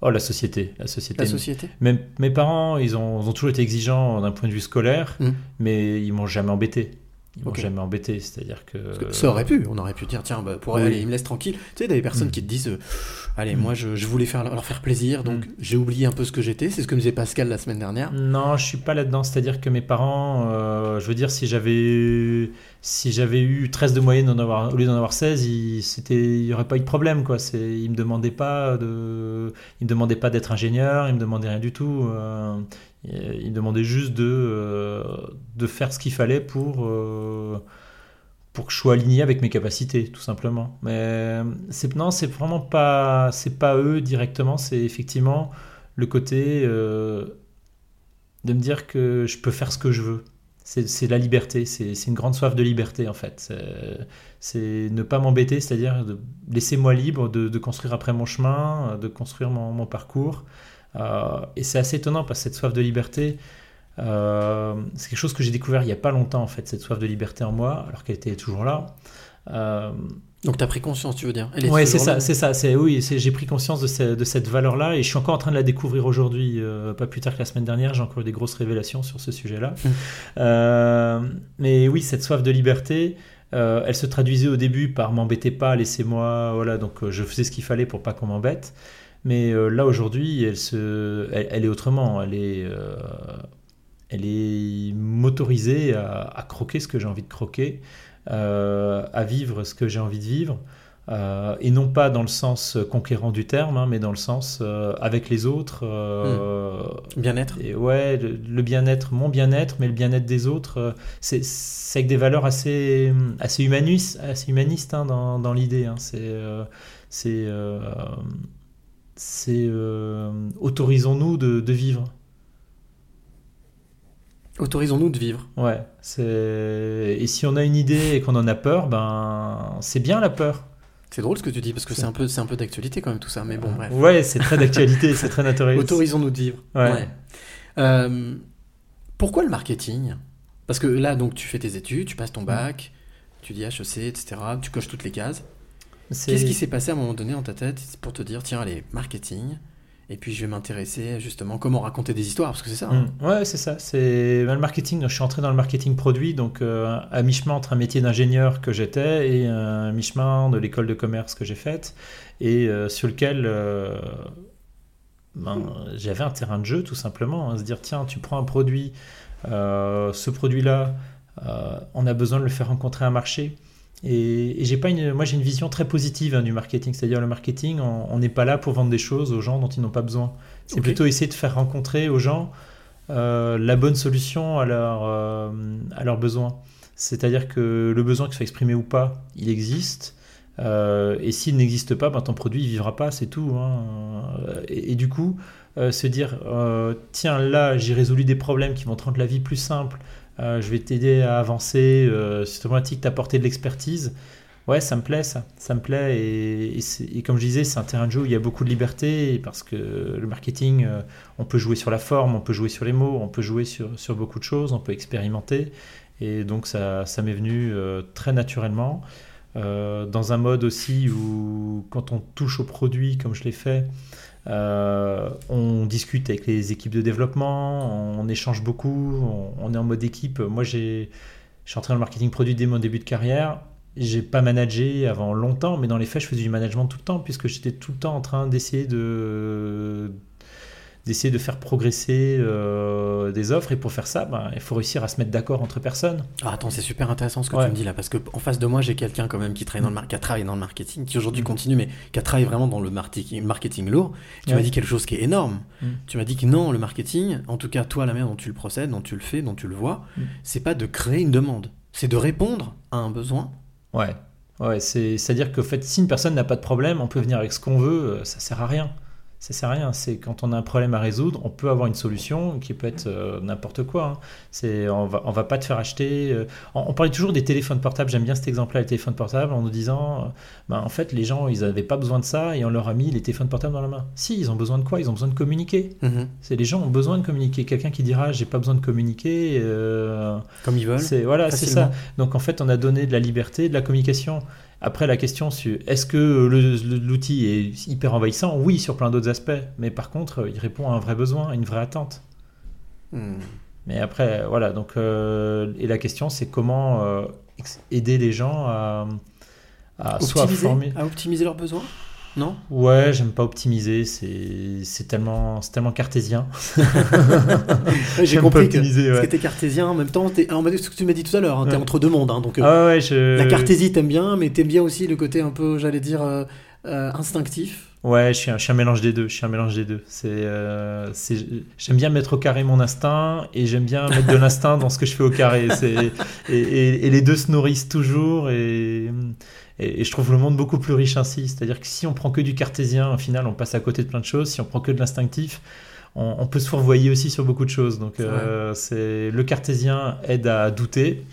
Oh, la société, la société. La société Même mes parents, ils ont, ils ont toujours été exigeants d'un point de vue scolaire, Mm. mais ils m'ont jamais embêté. Ils m'ont jamais embêté, c'est-à-dire que. Ça aurait pu, on aurait pu dire, tiens, bah, pour oui. aller, il me laisse tranquille. Tu sais, des personnes Mm. qui te disent, euh, allez, Mm. moi, je, je voulais faire, leur faire plaisir, donc j'ai oublié un peu ce que j'étais. C'est ce que me disait Pascal la semaine dernière. Non, je suis pas là-dedans. C'est-à-dire que mes parents, euh, je veux dire, si j'avais si j'avais eu 13 de moyenne en avoir, au lieu d'en avoir 16, il c'était il y aurait pas eu de problème quoi. Ils me demandaient pas de ils me demandaient pas d'être ingénieur, ils me demandaient rien du tout. Euh, ils me demandaient juste de euh, de faire ce qu'il fallait pour euh, pour que je sois aligné avec mes capacités, tout simplement. Mais c'est non, c'est vraiment pas c'est pas eux directement, c'est effectivement le côté euh, de me dire que je peux faire ce que je veux. C'est c'est la liberté, c'est c'est une grande soif de liberté en fait. C'est- ne pas m'embêter, c'est-à-dire de laisser moi libre de, construire après mon chemin, de construire mon parcours. Euh, et c'est assez étonnant parce que cette soif de liberté, euh, c'est quelque chose que j'ai découvert il n'y a pas longtemps en fait, cette soif de liberté en moi, alors qu'elle était toujours là. Euh, Donc, t'as pris conscience, tu veux dire? Ouais, c'est ça, c'est ça. Oui, j'ai pris conscience de, ce- de cette valeur-là et je suis encore en train de la découvrir aujourd'hui. euh, pas plus tard que la semaine dernière, j'ai encore eu des grosses révélations sur ce sujet-là. Euh, mais oui, cette soif de liberté, elle se traduisait au début par m'embêtez pas, laissez-moi, voilà. Donc je faisais ce qu'il fallait pour pas qu'on m'embête. Mais euh, là aujourd'hui, elle se, elle, elle est autrement. Elle est, euh, elle est m'autoriser à, à croquer ce que j'ai envie de croquer, euh, à vivre ce que j'ai envie de vivre. euh, et non pas dans le sens conquérant du terme, hein, mais dans le sens avec les autres. euh, Bien-être. ouais, le, le bien-être, mon bien-être, mais le bien-être des autres, c'est avec des valeurs assez, assez humanistes, assez humanistes hein, dans, dans l'idée. hein. C'est c'est euh, c'est, euh, autorisons-nous de, de vivre. Autorisons-nous de vivre. Ouais, c'est et si on a une idée et qu'on en a peur, ben c'est bien la peur. C'est drôle ce que tu dis, parce que c'est un peu, c'est un peu d'actualité quand même tout ça, mais bon, bref. Ouais, c'est très d'actualité, c'est très naturel. Autorisons-nous de vivre. Ouais. Euh, pourquoi le marketing? Parce que là, donc, tu fais tes études, tu passes ton bac, tu dis HEC, etc. Tu coches toutes les cases. Qu'est-ce qui s'est passé à un moment donné dans ta tête pour te dire, tiens, allez, marketing, et puis je vais m'intéresser justement comment raconter des histoires, parce que c'est ça. hein. Mm. Ouais, c'est ça. C'est ben, le marketing. Je suis entré dans le marketing produit, donc euh, à mi-chemin entre un métier d'ingénieur que j'étais et un mi-chemin de l'école de commerce que j'ai faite, et euh, sur lequel euh, ben, j'avais un terrain de jeu tout simplement. hein, se dire tiens, tu prends un produit, euh, ce produit-là, euh, on a besoin de le faire rencontrer un marché. Et, et j'ai pas une, moi j'ai une vision très positive hein, du marketing, c'est-à-dire le marketing, on n'est pas là pour vendre des choses aux gens dont ils n'ont pas besoin. C'est plutôt essayer de faire rencontrer aux gens euh, la bonne solution à, leur, euh, à leurs besoins. C'est-à-dire que le besoin qu'il soit exprimé ou pas, il existe. Euh, et s'il n'existe pas, ben, ton produit ne vivra pas, c'est tout. hein. Et, et du coup, se dire, tiens, là, j'ai résolu des problèmes qui vont te rendre la vie plus simple, euh, je vais t'aider à avancer, euh, sur cette problématique, t'apporter de l'expertise. Ouais, ça me plaît, ça. Ça me plaît. Et, c'est- comme je disais, c'est un terrain de jeu où il y a beaucoup de liberté, parce que le marketing, euh, on peut jouer sur la forme, on peut jouer sur les mots, on peut jouer sur, sur beaucoup de choses, on peut expérimenter. Et donc ça, ça m'est venu euh, très naturellement. Dans un mode aussi où quand on touche au produit comme je l'ai fait, euh, on discute avec les équipes de développement, on échange beaucoup, on, est en mode équipe. Moi, j'ai, je suis entré dans le marketing produit dès mon début de carrière. J'ai pas managé avant longtemps, mais dans les faits, je faisais du management tout le temps, puisque j'étais tout le temps en train d'essayer de d'essayer de faire progresser euh, des offres. Et pour faire ça, ben, il faut réussir à se mettre d'accord entre personnes. Ah, attends, c'est super intéressant ce que Ouais. tu me dis là, parce que en face de moi, j'ai quelqu'un quand même qui travaille dans le mar- qui a travaillé dans le marketing, qui aujourd'hui Mm. continue, mais qui a travaillé vraiment dans le marketing, marketing lourd. Tu Ouais. m'as dit quelque chose qui est énorme. Mm. Tu m'as dit que non, le marketing, en tout cas toi, la manière dont tu le procèdes, dont tu le fais, dont tu le vois, Mm. c'est pas de créer une demande, c'est de répondre à un besoin. Ouais, ouais c'est, c'est-à-dire qu'en fait, si une personne n'a pas de problème, on peut venir avec ce qu'on veut, euh, ça sert à rien. Ça sert à rien. C'est quand on a un problème à résoudre, on peut avoir une solution qui peut être euh, n'importe quoi. hein. C'est, on va, on va pas te faire acheter. euh, on, on parlait toujours des téléphones portables. J'aime bien cet exemple-là, les téléphones portables, en nous disant, euh, ben, en fait, les gens, ils n'avaient pas besoin de ça et on leur a mis les téléphones portables dans la main. Si, ils ont besoin de quoi? Ils ont besoin de communiquer. Mhm. C'est les gens ont besoin de communiquer. Quelqu'un qui dira, j'ai pas besoin de communiquer. Comme ils veulent. c'est voilà, c'est ça. Donc en fait, on a donné de la liberté, de la communication. Après, la question sur est-ce que l'outil est hyper envahissant? Oui, sur plein d'autres aspects. Mais par contre, il répond à un vrai besoin, à une vraie attente. Hmm. Mais après, voilà. Donc, euh, et la question, c'est comment euh, aider les gens à, à soit former. à optimiser leurs besoins? Non? Ouais, j'aime pas optimiser. C'est tellement, tellement cartésien. J'ai compris que, optimiser, parce ouais. que t'es cartésien en même temps. T'es, en mode- ce que tu m'as dit tout à l'heure, hein, t'es Ouais. entre deux mondes. hein, donc euh, Ah ouais, je... la cartésie t'aimes bien, mais t'aimes bien aussi le côté un peu, j'allais dire, euh, euh, instinctif. Ouais, je suis, un, je suis un mélange des deux. Je suis un mélange des deux. C'est, euh, j'aime bien mettre au carré mon instinct et j'aime bien mettre de l'instinct dans ce que je fais au carré. Et- et les deux se nourrissent toujours et, et, et je trouve le monde beaucoup plus riche ainsi. C'est-à-dire que si on prend que du cartésien, au final, on passe à côté de plein de choses. Si on prend que de l'instinctif, on, on peut se fourvoyer aussi sur beaucoup de choses. Donc, C'est euh, c'est, le cartésien aide à douter.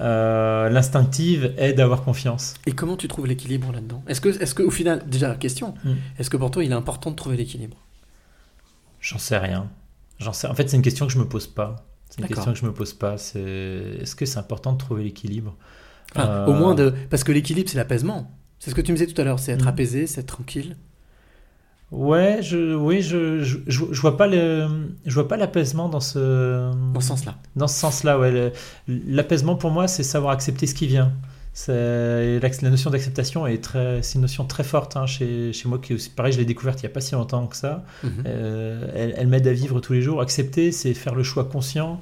Euh, l'instinctive aide à avoir confiance. Et comment tu trouves l'équilibre là-dedans? Est-ce que, est-ce que, au final, déjà question, Mm. est-ce que pour toi il est important de trouver l'équilibre? J'en sais rien. J'en sais. En fait, c'est une question que je me pose pas. C'est une question que je me pose pas. C'est est-ce que c'est important de trouver l'équilibre? Enfin, Euh, Au moins de, parce que l'équilibre c'est l'apaisement. C'est ce que tu me disais tout à l'heure, c'est être Mm. apaisé, c'est être tranquille. Ouais, je, oui, je, je, je, je vois pas le, je vois pas l'apaisement dans ce, Dans ce sens-là. dans ce sens-là. Ouais, l'apaisement pour moi, c'est savoir accepter ce qui vient. La, la notion d'acceptation est très, c'est une notion très forte hein, chez, chez moi qui pareil. Je l'ai découverte il n'y a pas si longtemps que ça. Mhm. Euh, elle elle m'aide à vivre tous les jours. Accepter, c'est faire le choix conscient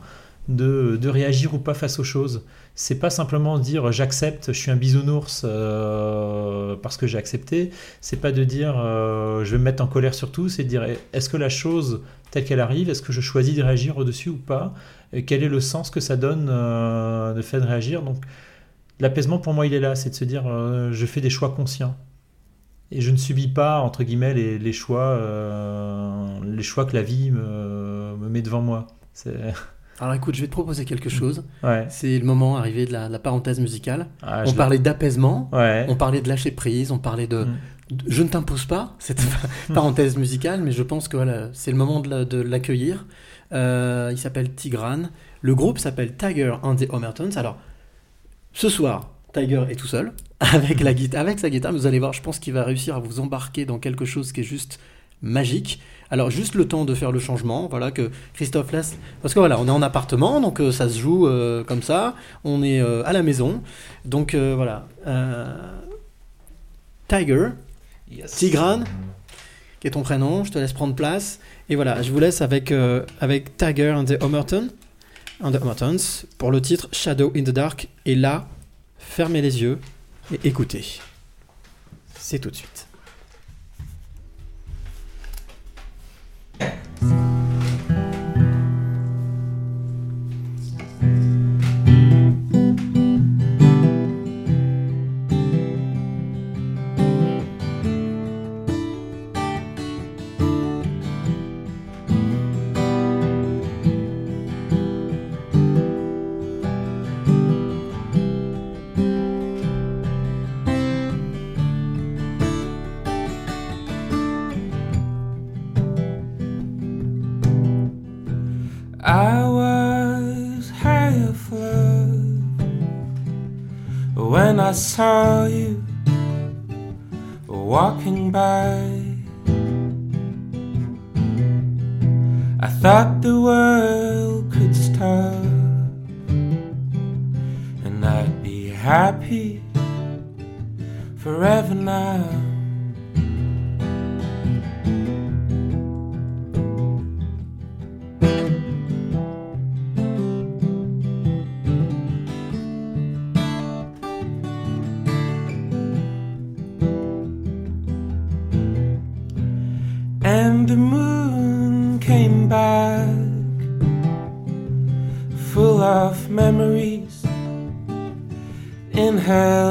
de, de réagir ou pas face aux choses. C'est pas simplement dire j'accepte, je suis un bisounours euh, parce que j'ai accepté. C'est pas de dire euh, je vais me mettre en colère sur tout. C'est de dire est-ce que la chose telle qu'elle arrive, est-ce que je choisis de réagir au-dessus ou pas? Quel est le sens que ça donne euh, de fait de réagir? Donc l'apaisement pour moi il est là, c'est de se dire je fais des choix conscients. Et je ne subis pas, entre guillemets, les, les choix, les choix que la vie me, me met devant moi. C'est... Alors écoute, je vais te proposer quelque chose. Ouais. C'est le moment arrivé de la, la parenthèse musicale. Ah, on parlait d'apaisement, Ouais. on parlait de lâcher prise, on parlait de, Mm. de- je ne t'impose pas cette parenthèse musicale, mais je pense que voilà, c'est le moment de la- de l'accueillir. Euh, il s'appelle Tigran. Le groupe s'appelle Tiger and the Homertons. Alors, ce soir, Tiger est tout seul avec la guitare, avec sa guitare. Vous allez voir, je pense qu'il va réussir à vous embarquer dans quelque chose qui est juste magique. Alors juste le temps de faire le changement, voilà que Christophe laisse, parce que voilà, on est en appartement, donc euh, ça se joue euh, comme ça. On est euh, à la maison, donc voilà. Tiger, Tigran, qui est ton prénom, je te laisse prendre place. Et voilà, je vous laisse avec, avec Tiger and the Homerton, and the Homertons, pour le titre Shadow in the Dark. Et là, fermez les yeux et écoutez. C'est tout de suite. Okay. Her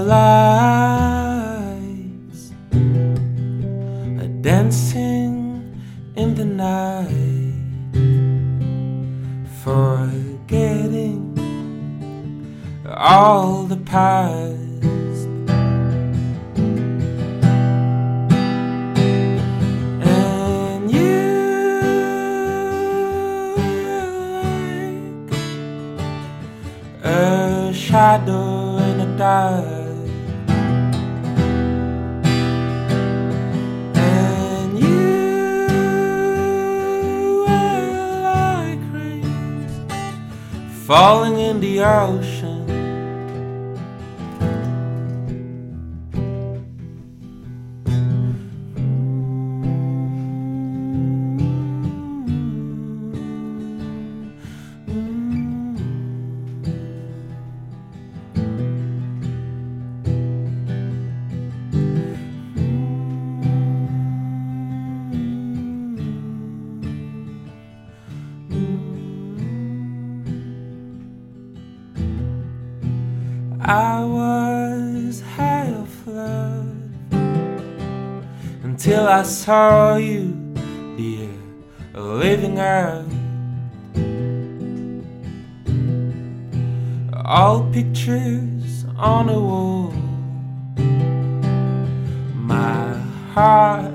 I saw you, dear, living out. All pictures on a wall. My heart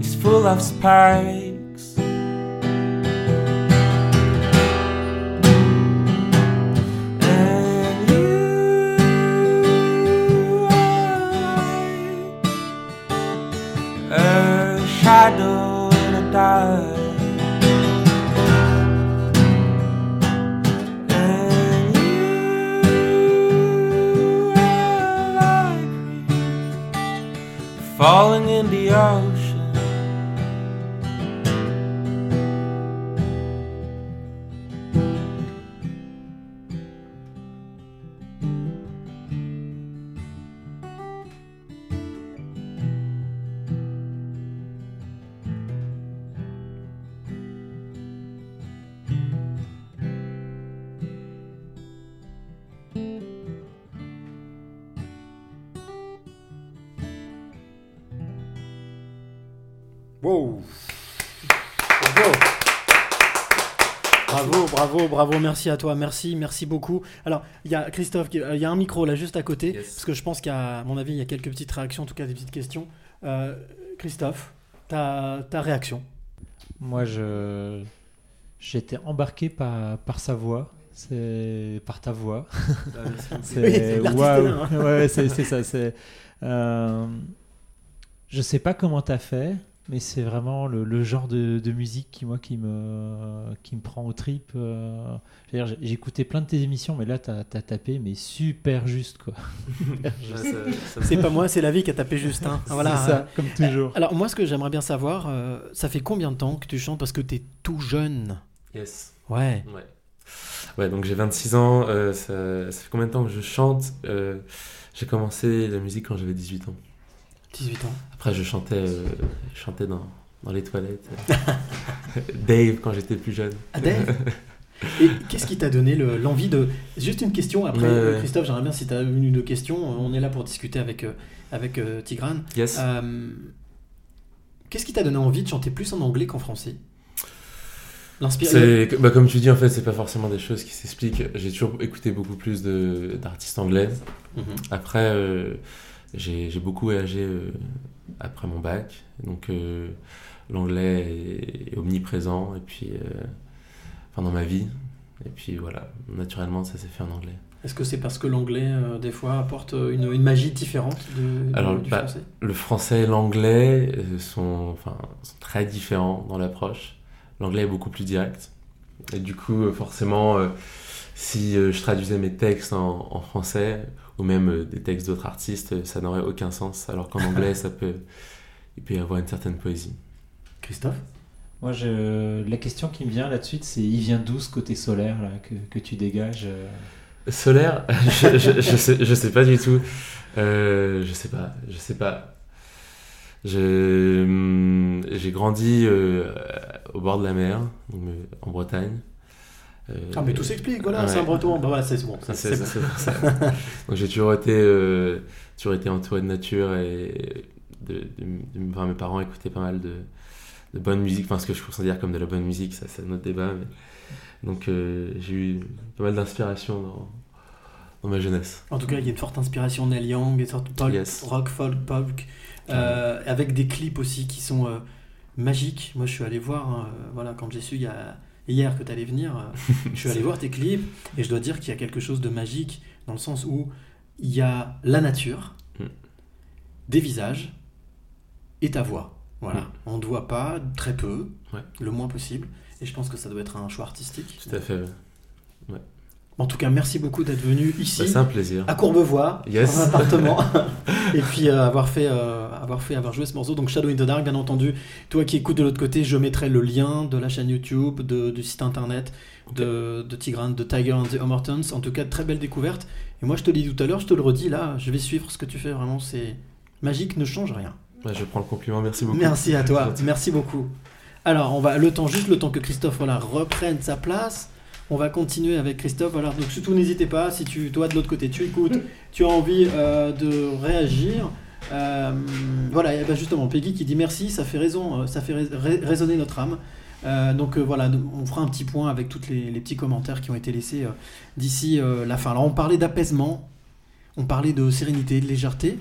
is full of spikes. Merci à toi, merci, merci beaucoup. Alors, il y a Christophe, euh, il y a un micro là juste à côté, parce que je pense qu'à mon avis, il y a quelques petites réactions, en tout cas des petites questions. Euh, Christophe, ta, ta réaction? Moi, je j'étais embarqué par, par sa voix. C'est par ta voix. Oui, l'artiste waouh. hein. Ouais, c'est c'est ça. C'est. euh, je sais pas comment t'as fait, mais c'est vraiment le, le genre de, de musique qui moi qui me qui me prend aux tripes. euh. Écouté plein de tes émissions, mais là t'as as tapé mais super juste quoi. C'est pas moi, c'est la vie qui a tapé juste. hein. Voilà. C'est ça, comme toujours. Alors, moi, ce que j'aimerais bien savoir, euh, ça fait combien de temps que tu chantes? Parce que tu es tout jeune. Yes. Ouais. Ouais. Ouais, donc j'ai 26 ans. euh, ça, ça fait combien de temps que je chante? Euh, J'ai commencé la musique quand j'avais 18 ans. 18 ans. Après, je chantais, euh, je chantais dans, dans les toilettes. Dave, quand j'étais plus jeune. Ah, Dave Et qu'est-ce qui t'a donné le- l'envie de. Juste une question, après, Ouais, euh. Christophe, j'aimerais bien si tu as une ou deux questions. On est là pour discuter avec, euh, avec euh, Tigrane. Yes. Euh, Qu'est-ce qui t'a donné envie de chanter plus en anglais qu'en français? L'inspiration. Bah, comme tu dis, en fait, c'est pas forcément des choses qui s'expliquent. J'ai toujours écouté beaucoup plus de, d'artistes anglais. Mhm. Après, euh, j'ai, beaucoup voyagé euh, après mon bac. Donc, euh, l'anglais est, est omniprésent et puis, euh, enfin, dans ma vie. Et puis voilà, naturellement, ça s'est fait en anglais. Est-ce que c'est parce que l'anglais, euh, des fois, apporte une, une magie différente de, de- Alors, du bah, français le français et l'anglais sont, enfin, sont très différents dans l'approche. L'anglais est beaucoup plus direct. Et du coup, forcément, euh, si je traduisais mes textes en, en français, ou même euh, des textes d'autres artistes, euh, ça n'aurait aucun sens. Alors qu'en anglais, ça peut, il peut y avoir une certaine poésie. Christophe? Moi, je... la question qui me vient là-dessus, c'est il vient d'où ce côté solaire là, que, que tu dégages euh? Solaire, je, je, je sais, je sais pas du tout. Euh, je sais pas, je sais pas. Hum, J'ai grandi euh, au bord de la mer, donc, euh, en Bretagne. Euh, Ah, mais tout s'explique, voilà, ouais. c'est un breton. Bah, voilà, c'est bon. C'est. Donc j'ai toujours été, euh, toujours été entouré de nature et de, de- de- enfin, mes parents écoutaient pas mal de, de bonne musique, enfin ce que je considère comme de la bonne musique, ça c'est un autre débat. Mais... Donc euh, j'ai eu pas mal d'inspiration dans, dans ma jeunesse. En tout cas, il y a une forte inspiration Neil Young, une sorte de Yes. rock, folk, euh, avec des clips aussi qui sont euh, magiques. Moi, je suis allé voir, hein, voilà, quand j'ai su il y a, hier que tu allais venir, euh, je suis allé voir tes clips et je dois dire qu'il y a quelque chose de magique dans le sens où il y a la nature, Mm. des visages et ta voix. Voilà, Mm. on ne te voit pas, très peu, Ouais. le moins possible. Et je pense que ça doit être un choix artistique. Tout à fait. En tout cas, merci beaucoup d'être venu ici. Bah, c'est un plaisir. À Courbevoie, Yes. dans un appartement. et puis euh, avoir, fait, euh, avoir fait, avoir joué ce morceau. Donc Shadow in the Dark, bien entendu. Toi qui écoutes de l'autre côté, je mettrai le lien de la chaîne YouTube, de- du site internet de, de Tigrane, de Tiger and the Homertons. En tout cas, très belle découverte. Et moi, je te l'ai dit tout à l'heure, je te le redis là, je vais suivre ce que tu fais. Vraiment, c'est magique, ne change rien. Ouais, je prends le compliment, merci beaucoup. Merci à toi, merci beaucoup. Alors, on va le temps, juste le temps que Christophe voilà, reprenne sa place. On va continuer avec Christophe. Voilà, donc surtout n'hésitez pas, si tu, toi de l'autre côté, tu écoutes, tu as envie euh, de réagir. Euh, voilà, et ben justement, Peggy qui dit merci, ça fait raison, euh, ça fait rés- ré- résonner notre âme. Euh, donc euh, voilà, on fera un petit point avec tous les, les petits commentaires qui ont été laissés euh, d'ici la fin. Alors on parlait d'apaisement, on parlait de sérénité, de légèreté.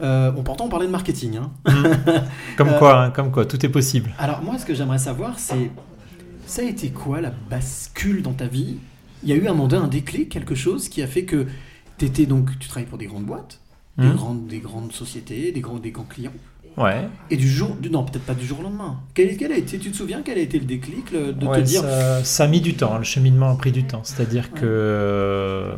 On, pourtant on parlait de marketing. hein. Comme Euh, quoi, hein, comme quoi, tout est possible. alors moi, ce que j'aimerais savoir, c'est ça a été quoi la bascule dans ta vie? Il y a eu un moment donné, un déclic, quelque chose qui a fait que t'étais donc, tu travailles pour des grandes boîtes, des, Mhm. grandes, des grandes sociétés, des grands, des grands clients. Ouais. Et du jour, du, non, peut-être pas du jour au lendemain. Quel, quel a été, tu te souviens quel a été le déclic le- de Ouais, te dire ça, ça a mis du temps, hein, le cheminement a pris du temps. C'est-à-dire que. euh,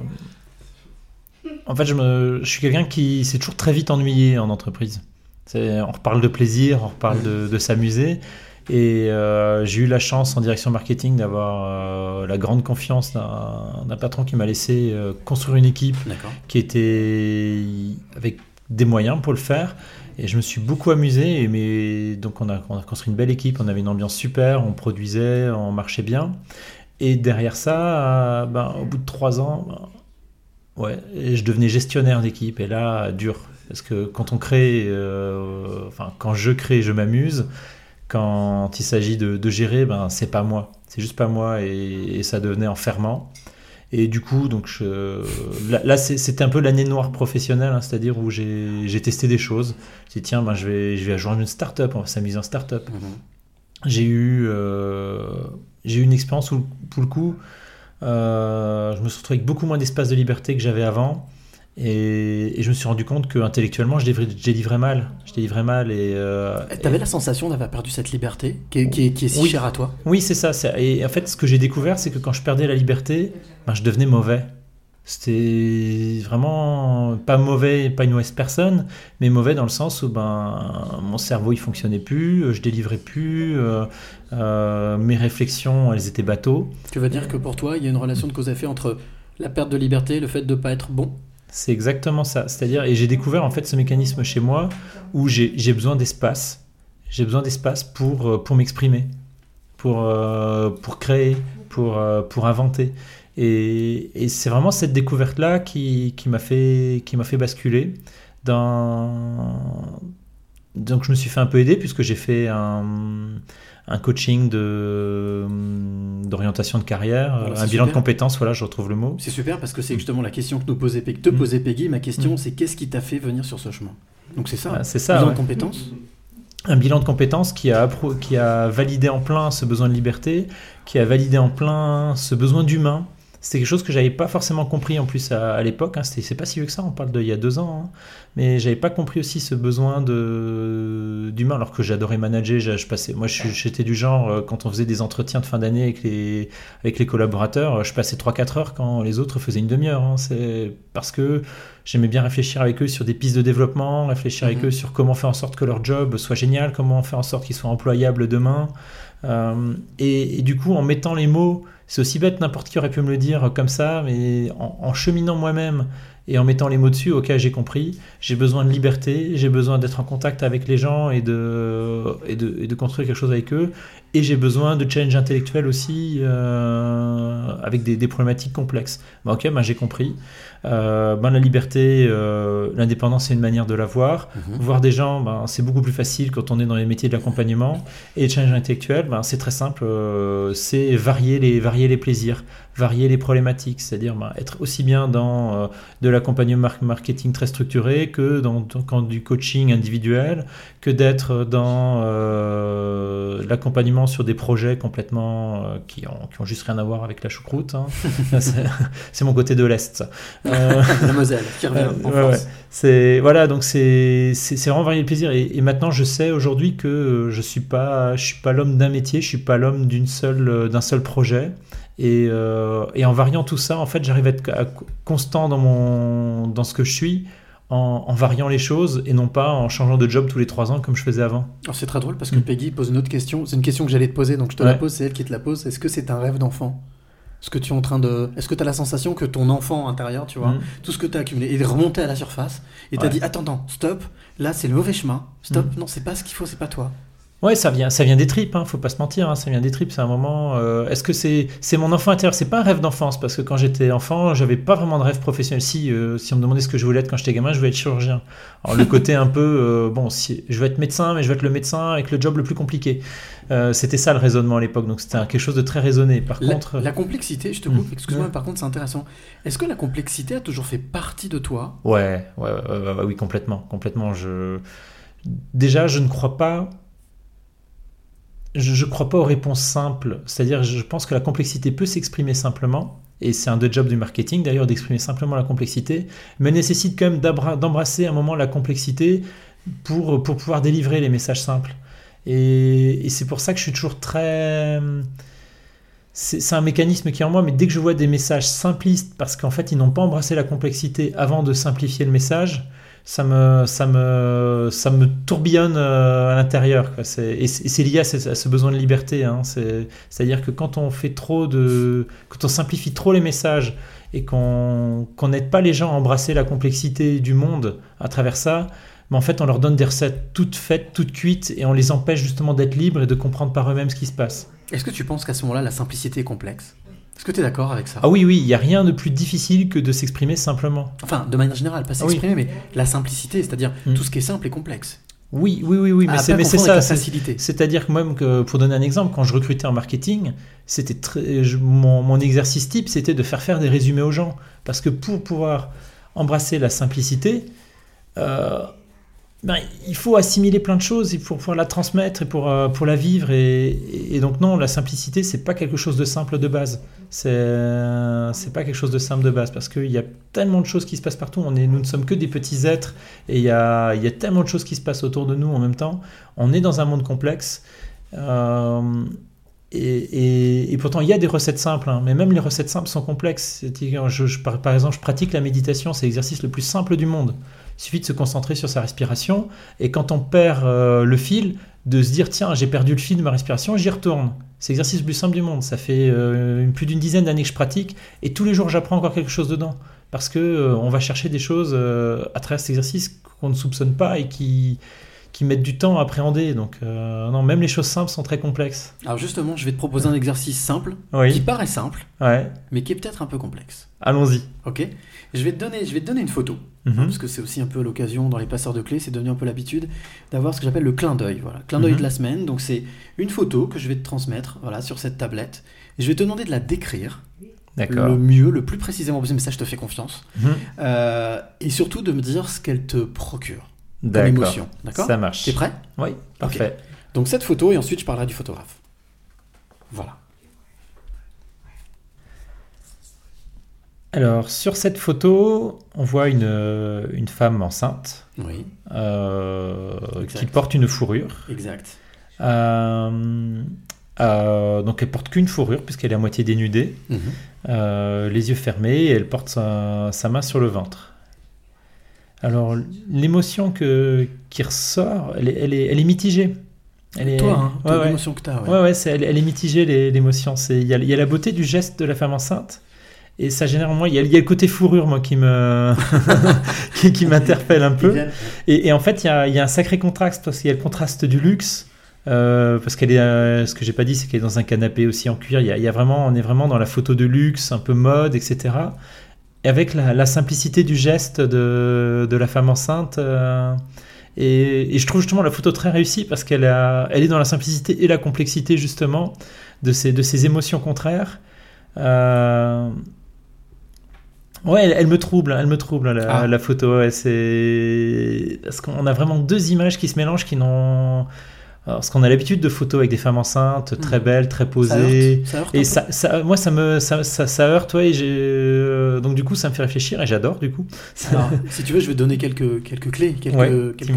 En fait, je, me, je suis quelqu'un qui s'est toujours très vite ennuyé en entreprise. On reparle de plaisir, on reparle de, de s'amuser. Et euh, j'ai eu la chance en direction marketing d'avoir euh, la grande confiance d'un patron qui m'a laissé euh, construire une équipe qui était avec des moyens pour le faire. Et je me suis beaucoup amusé. Et mais, donc on a, on a construit une belle équipe, on avait une ambiance super, on produisait, on marchait bien. Et derrière ça, ben, au bout de trois ans, ben, ouais, et je devenais gestionnaire d'équipe. Et là, dur. Parce que quand on crée, enfin quand je crée, je m'amuse. Quand il s'agit de, de gérer, ben c'est pas moi. C'est juste pas moi. Et, et ça devenait enfermant. Et du coup, donc je, là, c'était un peu l'année noire professionnelle, hein, c'est-à-dire où j'ai testé des choses. J'ai dit, tiens, ben, je, vais, je vais rejoindre une start-up, on va s'amuser en start-up. J'ai eu, euh, j'ai eu une expérience où, pour le coup, euh, je me suis retrouvé avec beaucoup moins d'espace de liberté que j'avais avant. Et, et je me suis rendu compte que intellectuellement, je délivrais, je délivrais mal. Je délivrais mal. Et, euh, T'avais la sensation d'avoir perdu cette liberté qui est, qui est- qui est si Oui. chère à toi? Oui, c'est ça. Et en fait, ce que j'ai découvert, c'est que quand je perdais la liberté, ben, je devenais mauvais. C'était vraiment pas mauvais, pas une mauvaise personne, mais mauvais dans le sens où ben, mon cerveau il fonctionnait plus, euh, je délivrais plus, euh, euh, mes réflexions elles étaient bateaux. Tu veux dire que pour toi, il y a une relation de cause à effet entre la perte de liberté et le fait de ne pas être bon? C'est exactement ça. C'est-à-dire, et j'ai découvert en fait ce mécanisme chez moi où j'ai besoin d'espace. J'ai besoin d'espace pour, euh, pour m'exprimer, pour, euh, pour créer, pour, euh, pour inventer. Et, et c'est vraiment cette découverte-là qui, qui m'a fait, fait basculer. Donc je me suis fait un peu aider puisque j'ai fait un, un coaching de, d'orientation de carrière, Voilà, un bilan de compétences, voilà, je retrouve le mot. C'est super parce que c'est justement la question que nous posait Peggy, te posait Peggy. Ma question, Mm. c'est qu'est-ce qui t'a fait venir sur ce chemin? Donc c'est ça. Ah, c'est ça, Bilan ouais. de compétences. un bilan de compétences qui a, appro- qui a validé en plein ce besoin de liberté, qui a validé en plein ce besoin d'humain. C'était quelque chose que j'avais pas forcément compris en plus à, à l'époque. Hein. C'est pas si vieux que ça, on parle d'il y a deux ans. hein. Mais j'avais pas compris aussi ce besoin de d'humain, alors que j'adorais manager. Je, je passais, moi, j'étais du genre euh, quand on faisait des entretiens de fin d'année avec les avec les collaborateurs, euh, je passais 3-4 heures quand les autres faisaient une demi-heure. hein. C'est parce que j'aimais bien réfléchir avec eux sur des pistes de développement, réfléchir avec Mhm. eux sur comment faire en sorte que leur job soit génial, comment faire en sorte qu'ils soient employables demain. Euh, et, du coup, en mettant les mots, c'est aussi bête, n'importe qui aurait pu me le dire comme ça, mais en, cheminant moi-même et en mettant les mots dessus, ok, j'ai compris, j'ai besoin de liberté, j'ai besoin d'être en contact avec les gens et de, et de, de construire quelque chose avec eux, et j'ai besoin de challenge intellectuel aussi euh, avec des, problématiques complexes. Bah, ok, ben, j'ai compris. Euh, ben, la liberté, euh, l'indépendance, c'est une manière de l'avoir. Mhm. Voir des gens, ben, c'est beaucoup plus facile quand on est dans les métiers de l'accompagnement. Et le challenge intellectuel, ben, c'est très simple, euh, c'est varier les, varier les plaisirs, varier les problématiques, c'est-à-dire ben, être aussi bien dans de l'accompagnement mar- marketing très structuré que dans, dans- quand du coaching individuel, que d'être dans l'accompagnement sur des projets complètement qui, ont, qui ont juste rien à voir avec la choucroute. hein. c'est mon côté de l'Est. Euh, La Moselle qui revient en ouais, France. ouais. C'est voilà, donc c'est vraiment varier le plaisir. Et, et maintenant, je sais aujourd'hui que euh, je suis pas je suis pas l'homme d'un métier, je suis pas l'homme d'une seule euh, d'un seul projet. Et, euh, et en variant tout ça, en fait, j'arrive à être à- constant dans mon dans ce que je suis. En, en variant les choses et non pas en changeant de job tous les trois ans comme je faisais avant. C'est très drôle parce que Peggy pose une autre question. C'est une question que j'allais te poser, donc je te la pose, c'est elle qui te la pose. Est-ce que c'est un rêve d'enfant? Ce que tu es en train de. Est-ce que tu as la sensation que ton enfant intérieur, tu vois, Mhm. tout ce que tu as accumulé, est remonté à la surface et t'as Ouais. dit attends, attends, stop, là c'est le mauvais chemin, stop, Mhm. non, c'est pas ce qu'il faut, c'est pas toi. Ouais, ça vient, ça vient des tripes, hein, faut pas se mentir, hein, ça vient des tripes, c'est un moment. euh, Est-ce que c'est c'est mon enfant intérieur C'est pas un rêve d'enfance, parce que quand j'étais enfant, j'avais pas vraiment de rêve professionnel. Si, euh, si on me demandait ce que je voulais être quand j'étais gamin, je voulais être chirurgien. Alors le côté un peu, euh, bon, si, je veux être médecin, mais je veux être le médecin avec le job le plus compliqué. Euh, c'était ça le raisonnement à l'époque, donc c'était quelque chose de très raisonné. Par La, contre, la complexité, je te coupe, excuse-moi, Ouais. par contre c'est intéressant. Est-ce que la complexité a toujours fait partie de toi? Ouais, ouais, ouais, ouais, ouais, oui, complètement, complètement. Je... Déjà, je ne crois pas. Je, je crois pas aux réponses simples. C'est-à-dire, je pense que la complexité peut s'exprimer simplement, et c'est un des jobs du marketing d'ailleurs d'exprimer simplement la complexité, mais nécessite quand même d'embrasser un moment la complexité pour, pour pouvoir délivrer les messages simples. Et, c'est pour ça que je suis toujours très. C'est un mécanisme qui est en moi, mais dès que je vois des messages simplistes, parce qu'en fait ils n'ont pas embrassé la complexité avant de simplifier le message, ça me, ça me, ça me tourbillonne euh, à l'intérieur. Et c'est lié à ce, besoin de liberté. hein. C'est- C'est-à-dire que quand on fait trop de, quand on simplifie trop les messages et qu'on qu'on n'aide pas les gens à embrasser la complexité du monde à travers ça, mais en fait on leur donne des recettes toutes faites, toutes cuites, et on les empêche justement d'être libres et de comprendre par eux-mêmes ce qui se passe. Est-ce que tu penses qu'à ce moment-là, la simplicité est complexe? Est-ce que tu es d'accord avec ça? Ah oui, oui, il n'y a rien de plus difficile que de s'exprimer simplement. Enfin, de manière générale, pas Ah oui. s'exprimer, mais la simplicité, c'est-à-dire Mm. tout ce qui est simple est complexe. Oui, oui, oui, oui, mais À c'est pas mais c'est ça. C'est-à-dire que même que, pour donner un exemple, quand je recrutais en marketing, c'était mon exercice type, c'était de faire faire des résumés aux gens, parce que pour pouvoir embrasser la simplicité, euh, ben, il faut assimiler plein de choses pour pouvoir la transmettre et pour, euh, pour la vivre. Et, donc non, la simplicité, c'est pas quelque chose de simple de base. C'est c'est pas quelque chose de simple de base parce qu'il y a tellement de choses qui se passent partout. On est, nous ne sommes que des petits êtres et il y a, y a tellement de choses qui se passent autour de nous en même temps. On est dans un monde complexe. Euh, et, et- pourtant, il y a des recettes simples, hein, mais même les recettes simples sont complexes. Je- par exemple, je pratique la méditation, c'est l'exercice le plus simple du monde. Il suffit de se concentrer sur sa respiration, et quand on perd euh, le fil, de se dire tiens, j'ai perdu le fil de ma respiration, j'y retourne. C'est l'exercice le plus simple du monde. Ça fait euh, plus d'une dizaine d'années que je pratique, et tous les jours, j'apprends encore quelque chose dedans. Parce que euh, on va chercher des choses à travers cet exercice qu'on ne soupçonne pas et qui, qui mettent du temps à appréhender. Donc, euh, non, même les choses simples sont très complexes. Alors justement, je vais te proposer un exercice simple, Oui. qui paraît simple, Ouais, mais qui est peut-être un peu complexe. allons-y. Ok? Je vais, te donner, je vais te donner une photo, Mhm. hein, parce que c'est aussi un peu l'occasion dans les passeurs de clés, c'est devenu un peu l'habitude d'avoir ce que j'appelle le clin d'œil. Voilà, clin d'œil Mhm. de la semaine. Donc c'est une photo que je vais te transmettre voilà, sur cette tablette. Et je vais te demander de la décrire le mieux, le plus précisément possible, mais ça je te fais confiance. Mhm. Euh, et surtout de me dire ce qu'elle te procure comme D'accord. émotion. D'accord? Ça marche. T'es prêt? Oui, parfait. Donc cette photo, et ensuite je parlerai du photographe. Voilà. Alors, sur cette photo, on voit une, euh, une femme enceinte Oui, euh, qui porte une fourrure. exact. Euh, euh, donc, elle porte qu'une fourrure puisqu'elle est à moitié dénudée, Mhm. les yeux fermés, et elle porte sa, sa main sur le ventre. Alors, l'émotion qui ressort, elle est, elle est, elle est mitigée. Elle est, Toi, hein, ouais, toi, ouais. l'émotion que t'as. ouais. Ouais, ouais, elle, elle est mitigée, les- l'émotion. Y il y a la beauté du geste de la femme enceinte. Et ça génère moi, il y a, le côté fourrure, moi, qui me qui, m'interpelle un peu. Et, en fait, il y, a, y a un sacré contraste parce qu'il y a le contraste du luxe. euh, parce qu'elle est, euh, ce que j'ai pas dit, c'est qu'elle est dans un canapé aussi en cuir. Il y, a, il y a vraiment, on est vraiment dans la photo de luxe, un peu mode, etc. Et avec la, simplicité du geste de, de la femme enceinte. euh, et, je trouve justement la photo très réussie parce qu'elle elle est dans la simplicité et la complexité justement de ces, de ces émotions contraires. Ouais, elle, elle me trouble, elle me trouble la, Ah. la photo. ouais, c'est parce qu'on a vraiment deux images qui se mélangent, qui n'ont. Parce qu'on a l'habitude de photos avec des femmes enceintes, très Mhm. belles, très Ça posées. heurte, ça heurte Et ça, ça- moi, ça me, ça, ça, heurte, ouais. et euh, donc du coup, ça me fait réfléchir et j'adore du coup. Alors, si tu veux, je vais te donner quelques, quelques clés. Quelques, Ouais, quelques-.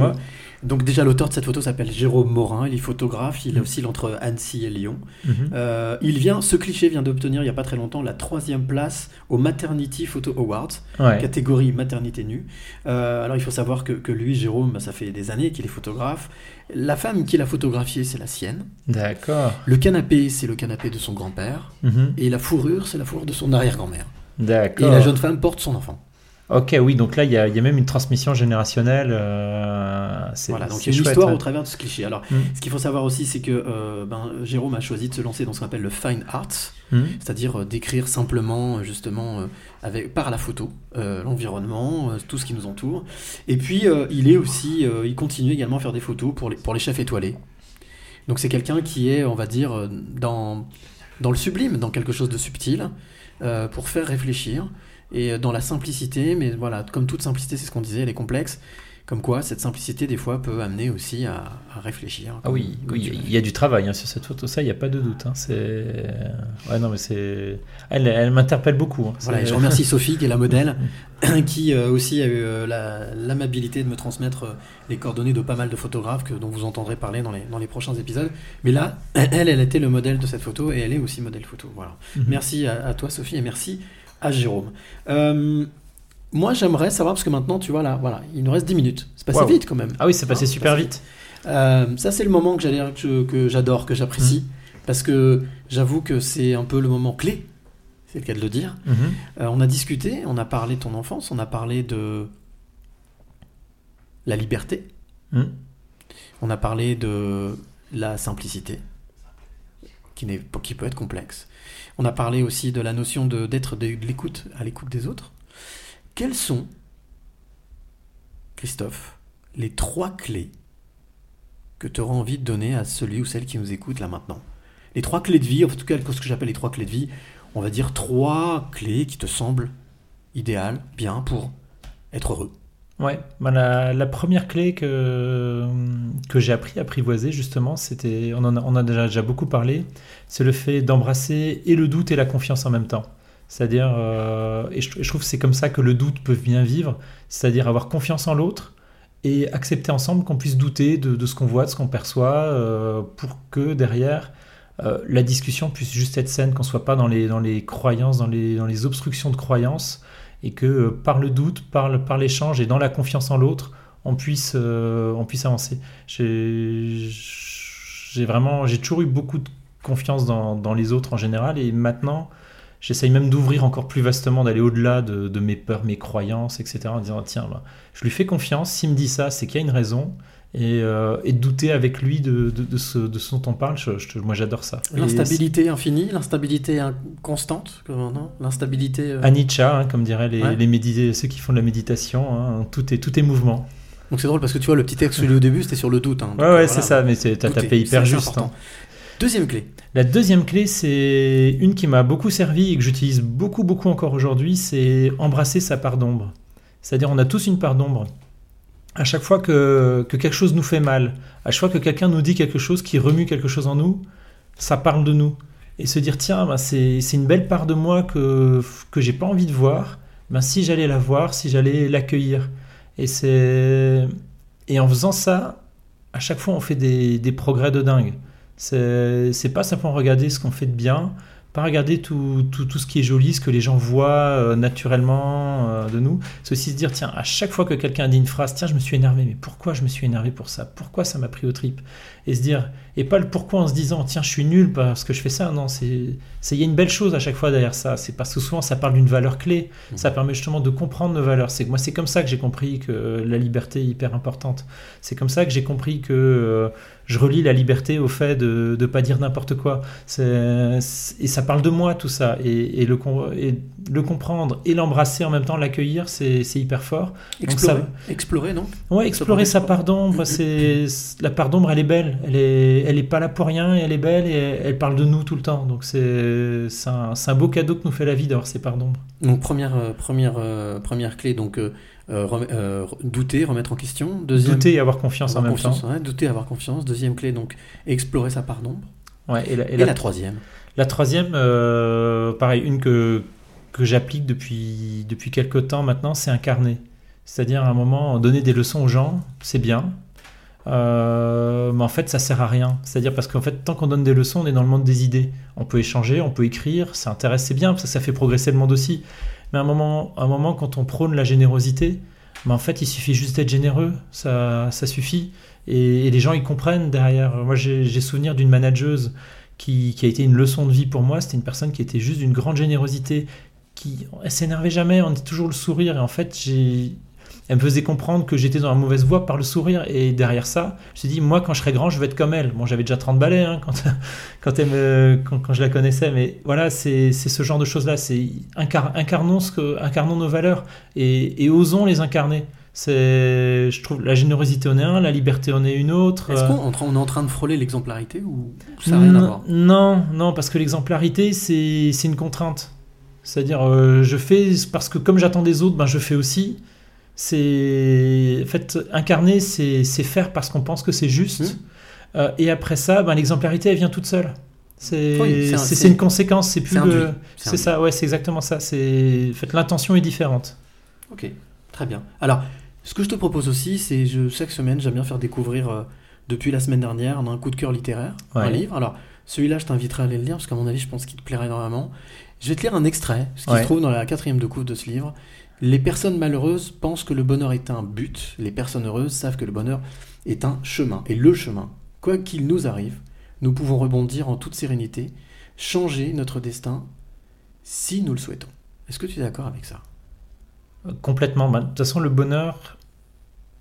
Donc déjà, l'auteur de cette photo s'appelle Jérôme Morin, il est photographe, il est aussi entre Annecy et Lyon. Mhm. Euh, il vient, ce cliché vient d'obtenir il n'y a pas très longtemps la troisième place au Maternity Photo Awards, Ouais. catégorie maternité nue. Euh, alors il faut savoir que, que lui, Jérôme, bah, ça fait des années qu'il est photographe. La femme qu'il a photographiée, c'est la sienne. D'accord. Le canapé, c'est le canapé de son grand-père. Mhm. Et la fourrure, c'est la fourrure de son arrière-grand-mère. Et D'accord. la jeune femme porte son enfant. Ok, oui, donc là, il y, a il y a même une transmission générationnelle. euh, c'est Voilà, donc il y a une histoire ouais. au travers de ce cliché. Alors, Mm. ce qu'il faut savoir aussi, c'est que euh, ben, Jérôme a choisi de se lancer dans ce qu'on appelle le fine art, Mhm. c'est-à-dire euh, d'écrire simplement, euh, justement, euh, avec, par la photo, l'environnement, tout ce qui nous entoure. Et puis, il est aussi, il continue également à faire des photos pour les, pour les chefs étoilés. Donc, c'est quelqu'un qui est, on va dire, dans, dans le sublime, dans quelque chose de subtil, pour faire réfléchir, et euh, dans la simplicité, mais voilà, comme toute simplicité, c'est ce qu'on disait, elle est complexe. Comme quoi, cette simplicité, des fois, peut amener aussi à, à réfléchir. Ah oui, il y a du travail hein, sur cette photo, ça, il n'y a pas de doute. hein, c'est... Ouais, non, mais c'est... Elle, elle m'interpelle beaucoup. hein, Voilà, et je remercie Sophie, qui est la modèle, qui euh, aussi a eu euh, la- l'amabilité de me transmettre euh, les coordonnées de pas mal de photographes que, dont vous entendrez parler dans les, dans les prochains épisodes. Mais là, elle, elle était le modèle de cette photo et elle est aussi modèle photo. Voilà. Mhm. Merci à, à toi, Sophie, et merci à Jérôme. Euh, moi, j'aimerais savoir, parce que maintenant, tu vois, là, voilà, il nous reste 10 minutes. C'est passé vite quand même. Ah oui, c'est passé Hein, super passé vite. Euh, ça, c'est le moment que j'allais j'adore, que j'apprécie, Mhm. parce que j'avoue que c'est un peu le moment clé, c'est le cas de le dire. Mhm. Euh, on a discuté, on a parlé de ton enfance, on a parlé de la liberté, Mhm. on a parlé de la simplicité, qui, n'est, qui peut être complexe. On a parlé aussi de la notion d'être de, de l'écoute, à l'écoute des autres. Quelles sont, Christophe, les trois clés que tu auras envie de donner à celui ou celle qui nous écoute là maintenant? Les trois clés de vie, en tout cas ce que j'appelle les trois clés de vie, on va dire trois clés qui te semblent idéales, bien pour être heureux. Ouais, bah, la, première clé que, que j'ai appris à apprivoiser, justement, c'était, on en a, on a déjà, beaucoup parlé, c'est le fait d'embrasser et le doute et la confiance en même temps. C'est-à-dire, euh, et, je, trouve que c'est comme ça que le doute peut bien vivre, c'est-à-dire avoir confiance en l'autre et accepter ensemble qu'on puisse douter de, ce qu'on voit, de ce qu'on perçoit, euh, pour que derrière, euh, la discussion puisse juste être saine, qu'on soit pas dans les, dans les croyances, dans les, dans les obstructions de croyances, et que euh, par le doute, par, l'échange et dans la confiance en l'autre, on puisse, euh, avancer. J'ai vraiment, j'ai toujours eu beaucoup de confiance dans, les autres en général, et maintenant, j'essaye même d'ouvrir encore plus vastement, d'aller au-delà de, mes peurs, mes croyances, etc. En disant, tiens, bah, je lui fais confiance, s'il me dit ça, c'est qu'il y a une raison. Et, euh, et douter avec lui de, de, de ce, de ce dont on parle, je- je- moi j'adore ça. L'instabilité infinie, l'instabilité in- constante, L'instabilité. euh, Anicca, hein, comme diraient les, Ouais. les ceux qui font de la méditation, hein, tout, est, tout est mouvement. Donc c'est drôle parce que tu vois, le petit texte lis au début, c'était sur le doute. hein. Ouais, ouais, voilà. c'est ça, mais t'as tapé hyper juste. Deuxième clé. La deuxième clé, c'est une qui m'a beaucoup servi et que j'utilise beaucoup, beaucoup encore aujourd'hui, c'est embrasser sa part d'ombre. C'est-à-dire, on a tous une part d'ombre. À chaque fois que, que quelque chose nous fait mal, à chaque fois que quelqu'un nous dit quelque chose qui remue quelque chose en nous, ça parle de nous. Et se dire, tiens, ben, c'est une belle part de moi que, que j'ai pas envie de voir. Ben, si j'allais la voir, si j'allais l'accueillir. Et, et en faisant ça, à chaque fois, on fait des, des progrès de dingue. C'est pas simplement regarder ce qu'on fait de bien, pas regarder tout, tout, tout ce qui est joli, ce que les gens voient euh, naturellement euh, de nous. C'est aussi se dire, tiens, à chaque fois que quelqu'un dit une phrase, tiens, je me suis énervé, mais pourquoi je me suis énervé pour ça? Pourquoi ça m'a pris au trip? Et se dire, et pas le pourquoi en se disant, tiens, je suis nul parce que je fais ça. Non, c'est il y a une belle chose à chaque fois derrière ça. C'est parce que souvent, ça parle d'une valeur clé. Ça permet justement de comprendre nos valeurs. C'est moi, c'est comme ça que j'ai compris que la liberté est hyper importante. C'est comme ça que j'ai compris que euh, je relie la liberté au fait de ne pas dire n'importe quoi. Et ça parle de moi, tout ça. Et, et le, com- et le comprendre et l'embrasser en même temps, l'accueillir, c'est hyper fort. Donc Explorer, ça- explorer, non? Ouais, explorer sa part d'ombre, c'est la part d'ombre, elle est belle. Elle est, elle est pas là pour rien et elle est belle et elle, elle parle de nous tout le temps. Donc c'est c'est un, un beau cadeau que nous fait la vie d'avoir ces parts d'ombre. Donc première, euh, première, euh, première clé, donc euh, euh, rem- euh, douter, remettre en question. Deuxième, Douter et avoir confiance en même confiance, temps. ouais, douter, avoir confiance. Deuxième clé, donc explorer sa part d'ombre. Ouais, et la, Et, la, troisième. La troisième, euh, pareil, une que, que j'applique depuis, depuis quelques temps maintenant, c'est incarner. C'est-à-dire à un moment, donner des leçons aux gens, c'est bien. Mais en fait, ça sert à rien. C'est-à-dire parce qu'en fait, tant qu'on donne des leçons, on est dans le monde des idées. On peut échanger, on peut écrire, ça intéresse, c'est bien, parce que ça fait progresser le monde aussi. Mais à un moment, quand on prône la générosité, mais en fait, il suffit juste d'être généreux, ça, ça suffit. Et, les gens, ils comprennent derrière. Moi, j'ai souvenir d'une manageuse qui, qui a été une leçon de vie pour moi. C'était une personne qui était juste d'une grande générosité, qui elle s'énervait jamais, on était toujours le sourire. Et en fait, j'ai elle me faisait comprendre que j'étais dans la mauvaise voie par le sourire. Et derrière ça, je me suis dit, moi, quand je serai grand, je vais être comme elle. Bon, j'avais déjà 30 balais hein, quand, quand, elle me, quand, quand je la connaissais. Mais voilà, c'est ce genre de choses-là. C'est incar- incarnons, ce que, incarnons nos valeurs et, et osons les incarner. C'est, je trouve, la générosité en est un, la liberté en est une autre. Est-ce qu'on est en- on est en train de frôler l'exemplarité ou ça n'a rien à voir? Non, non, parce que l'exemplarité, c'est c'est une contrainte. C'est-à-dire, euh, je fais parce que comme j'attends des autres, ben, je fais aussi. C'est en fait incarner, c'est faire parce qu'on pense que c'est juste. Mmh. Euh, et après ça, ben, l'exemplarité, elle vient toute seule. C'est Oui, un- une conséquence, c'est plus c'est le. ça, ouais, c'est exactement ça. C'est en fait l'intention est différente. Ok, très bien. Alors, ce que je te propose aussi, c'est je, chaque semaine, j'aime bien faire découvrir, euh, depuis la semaine dernière, on a un coup de cœur littéraire, un livre. Alors, celui-là, je t'inviterai à aller le lire, parce qu'à mon avis, je pense qu'il te plairait énormément. Je vais te lire un extrait, ce qui Ouais. se trouve dans la quatrième de couve de ce livre. Les personnes malheureuses pensent que le bonheur est un but, les personnes heureuses savent que le bonheur est un chemin. Et le chemin, quoi qu'il nous arrive, nous pouvons rebondir en toute sérénité, changer notre destin si nous le souhaitons. Est-ce que tu es d'accord avec ça? Complètement. Bah, de toute façon, le bonheur,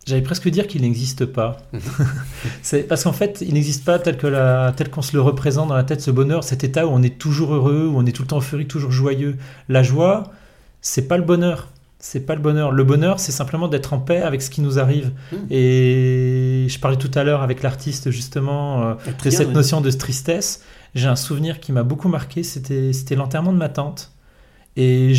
j'allais presque dire qu'il n'existe pas. c'est parce qu'en fait, il n'existe pas tel que la, tel qu'on se le représente dans la tête. Ce bonheur, cet état où on est toujours heureux, où on est tout le temps euphorique, toujours joyeux. La joie, c'est pas le bonheur. C'est pas le bonheur. Le bonheur, c'est simplement d'être en paix avec ce qui nous arrive. Hmm. Et je parlais tout à l'heure avec l'artiste justement euh, de cette notion de tristesse. J'ai un souvenir qui m'a beaucoup marqué. C'était l'enterrement de ma tante. Et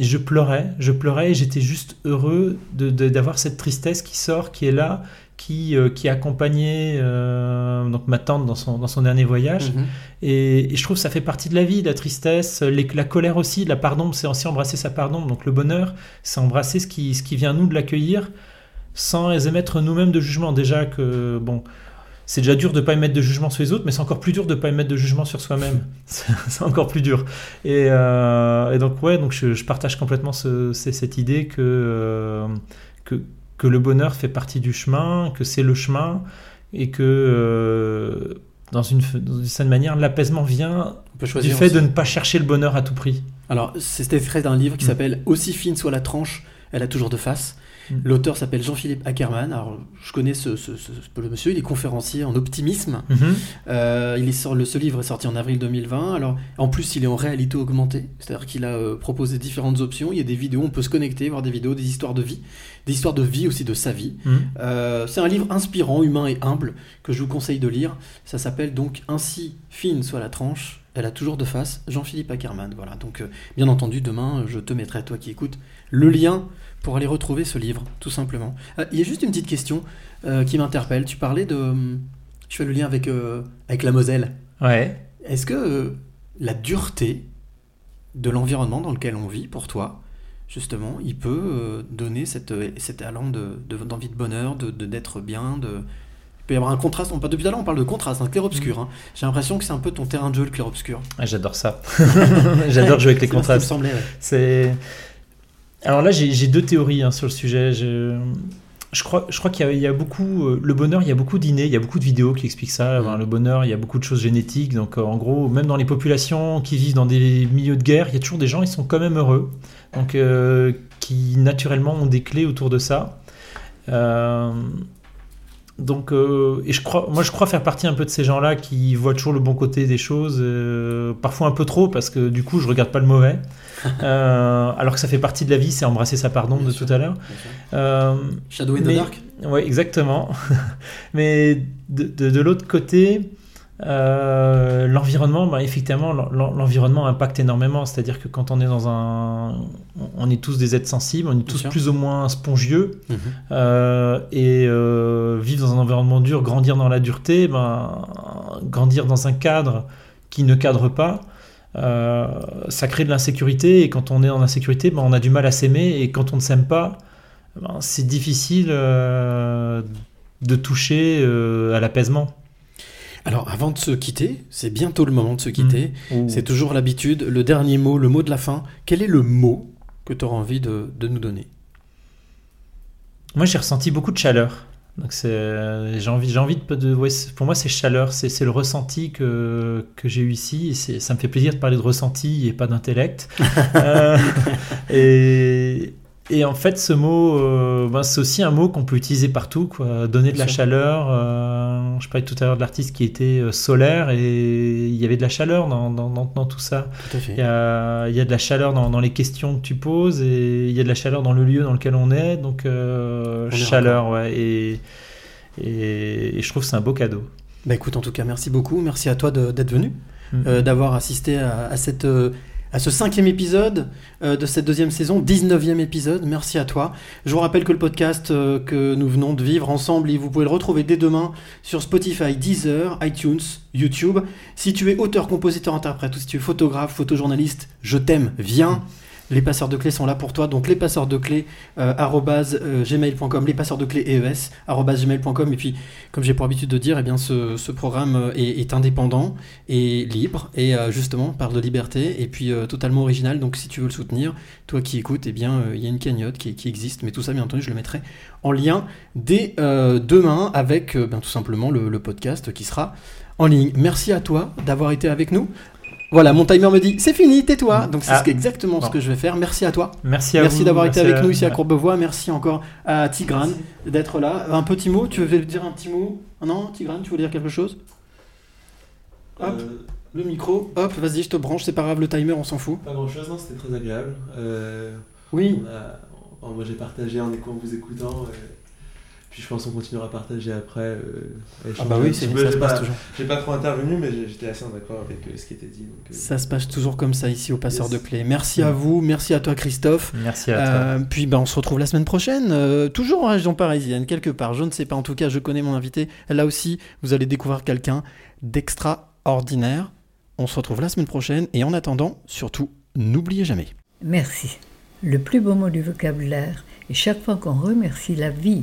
je, pleurais, je pleurais et j'étais juste heureux de- de- d'avoir cette tristesse qui sort, qui est là, qui, euh, qui accompagnait euh, donc ma tante dans son, dans son dernier voyage. Mhm. Et, et je trouve que ça fait partie de la vie, la tristesse, les- la colère aussi, la pardon, c'est aussi embrasser sa pardon. Donc le bonheur, c'est embrasser ce qui, ce qui vient à nous de l'accueillir sans émettre nous-mêmes de jugement. Déjà que, bon, c'est déjà dur de ne pas émettre de jugement sur les autres, mais c'est encore plus dur de ne pas émettre de jugement sur soi-même. C'est encore plus dur. Et, euh, et donc, ouais, donc je, je partage complètement ce- cette idée que, euh, que, que le bonheur fait partie du chemin, que c'est le chemin, et que euh, dans, une, certaine manière, l'apaisement vient du fait aussi. de ne pas chercher le bonheur à tout prix. Alors, c'est extrait d'un livre qui Mm. s'appelle Aussi fine soit la tranche, elle a toujours de face. Mm. L'auteur s'appelle Jean-Philippe Ackermann. Alors, je connais ce, ce- ce- ce- le monsieur, il est conférencier en optimisme. Mhm. Euh, il est sort- le, ce livre est sorti en avril 2020. Alors, en plus, il est en réalité augmentée, c'est-à-dire qu'il a euh, proposé différentes options. Il y a des vidéos, on peut se connecter, voir des vidéos, des histoires de vie, des histoires de vie aussi de sa vie. Mhm. Euh, c'est un livre inspirant, humain et humble que je vous conseille de lire. Ça s'appelle donc Ainsi fine soit la tranche. Elle a toujours de face, Jean-Philippe Ackermann. Voilà, donc euh, bien entendu, demain, euh, je te mettrai, toi qui écoutes, le lien pour aller retrouver ce livre, tout simplement. Euh, Il y a juste une petite question qui m'interpelle. Tu parlais de. hum, Je fais le lien avec, avec la Moselle. Ouais. Est-ce que la dureté de l'environnement dans lequel on vit, pour toi, justement, il peut euh, donner cette, euh, cet allant de- de- d'envie de, bonheur, de de- d'être bien, de... Il peut y avoir un contraste, on, depuis tout à l'heure on parle de contraste, un clair-obscur. hein. J'ai l'impression que c'est un peu ton terrain de jeu, le clair-obscur. Ah, J'adore ça. J'adore jouer avec les ce qui me contrastes. semblait, ouais. C'est. Alors là, j'ai j'ai deux théories hein, sur le sujet. Je, je crois, je crois qu'il y, a- il y a beaucoup. euh, Le bonheur, il y a beaucoup d'innés, il y a beaucoup de vidéos qui expliquent ça. Mm. Le bonheur, il y a beaucoup de choses génétiques. Donc euh, en gros, même dans les populations qui vivent dans des milieux de guerre, il y a toujours des gens, ils sont quand même heureux. Donc euh, qui naturellement ont des clés autour de ça. Donc, euh, et je crois, moi je crois faire partie un peu de ces gens-là qui voient toujours le bon côté des choses, euh, parfois un peu trop parce que du coup je regarde pas le mauvais, Euh, alors que ça fait partie de la vie, c'est embrasser sa pardon de sûr, tout à l'heure. Euh, Shadow in the Dark Ouais, exactement. Mais de, de- de l'autre côté, euh, l'environnement, bah, effectivement, l'en- l'en- l'environnement impacte énormément. C'est-à-dire que quand on est dans un. On est tous des êtres sensibles, on est tous plus ou moins spongieux. Mhm. Euh, et euh, vivre dans un environnement dur, grandir dans la dureté, ben, grandir dans un cadre qui ne cadre pas, ça crée de l'insécurité. Et quand on est en insécurité, ben, on a du mal à s'aimer. Et quand on ne s'aime pas, ben, c'est difficile de toucher à l'apaisement. Alors, avant de se quitter, c'est bientôt le moment de se quitter. Ouh. C'est toujours l'habitude. Le dernier mot, le mot de la fin. Quel est le mot que tu auras envie de, de nous donner? Moi, j'ai ressenti beaucoup de chaleur. Donc, c'est- j'ai envie, j'ai envie de, de- ouais, c'est- pour moi, c'est chaleur, c'est c'est le ressenti que, que j'ai eu ici. Et ça me fait plaisir de parler de ressenti et pas d'intellect. Euh, et, et en fait, ce mot, euh, ben, c'est aussi un mot qu'on peut utiliser partout. Quoi. Donner de la sûr. chaleur. euh, je parlais tout à l'heure de l'artiste qui était euh, solaire et il y avait de la chaleur dans, dans, dans- dans tout ça. Tout à fait. Il y a, il y a de la chaleur dans, les questions que tu poses et il y a de la chaleur dans le lieu dans lequel on est. Donc, euh, On chaleur, ouais. Et, et, et je trouve que c'est un beau cadeau. Bah écoute, en tout cas, merci beaucoup. Merci à toi d'être venu, Mm. d'avoir assisté à, à cette, à ce cinquième épisode euh, de cette deuxième saison, 19e épisode. Merci à toi. Je vous rappelle que le podcast euh, que nous venons de vivre ensemble, vous pouvez le retrouver dès demain sur Spotify, Deezer, iTunes, YouTube. Si tu es auteur, compositeur, interprète ou si tu es photographe, photojournaliste, je t'aime, viens. Les passeurs de clés sont là pour toi. Donc les passeurs de clés euh, euh, gmail.com, les passeurs de clés EES gmail.com. Et puis, comme j'ai pour habitude de dire, eh bien ce, programme euh, est, indépendant et libre et euh, justement parle de liberté et puis totalement original. Donc si tu veux le soutenir, toi qui écoutes, eh bien il y a une cagnotte qui, existe. Mais tout ça, bien entendu, je le mettrai en lien dès demain avec ben, tout simplement le, le podcast qui sera en ligne. Merci à toi d'avoir été avec nous. Voilà, mon timer me dit c'est fini, tais-toi. Donc c'est Ah. exactement ce que je vais faire. Merci à toi. Merci à Merci d'avoir été avec à- nous ici à. Courbevoie. Merci encore à Tigrane d'être là. Un petit mot, tu veux dire un petit mot? Ah Non, Tigrane, tu veux dire quelque chose? Hop, Euh, le micro, hop, vas-y, je te branche, c'est pas grave, le timer, on s'en fout. Pas grand chose, non, c'était très agréable. Euh, Oui. on a- enfin, moi j'ai partagé en vous écoutant. euh, puis je pense qu'on continuera à partager après. euh, échanger bah oui, c'est- ça se passe pas- toujours. J'ai pas trop intervenu, mais j'étais assez en accord avec euh, ce qui était dit. donc, euh, Ça se passe toujours comme ça ici au Passeur Yes. de Clés. Merci à vous, merci à toi Christophe. Merci à toi. Euh, puis ben, on se retrouve la semaine prochaine, euh, toujours en région parisienne, quelque part. Je ne sais pas, en tout cas, je connais mon invité. Là aussi, vous allez découvrir quelqu'un d'extraordinaire. On se retrouve la semaine prochaine et en attendant, surtout, n'oubliez jamais. Merci. Le plus beau mot du vocabulaire est chaque fois qu'on remercie la vie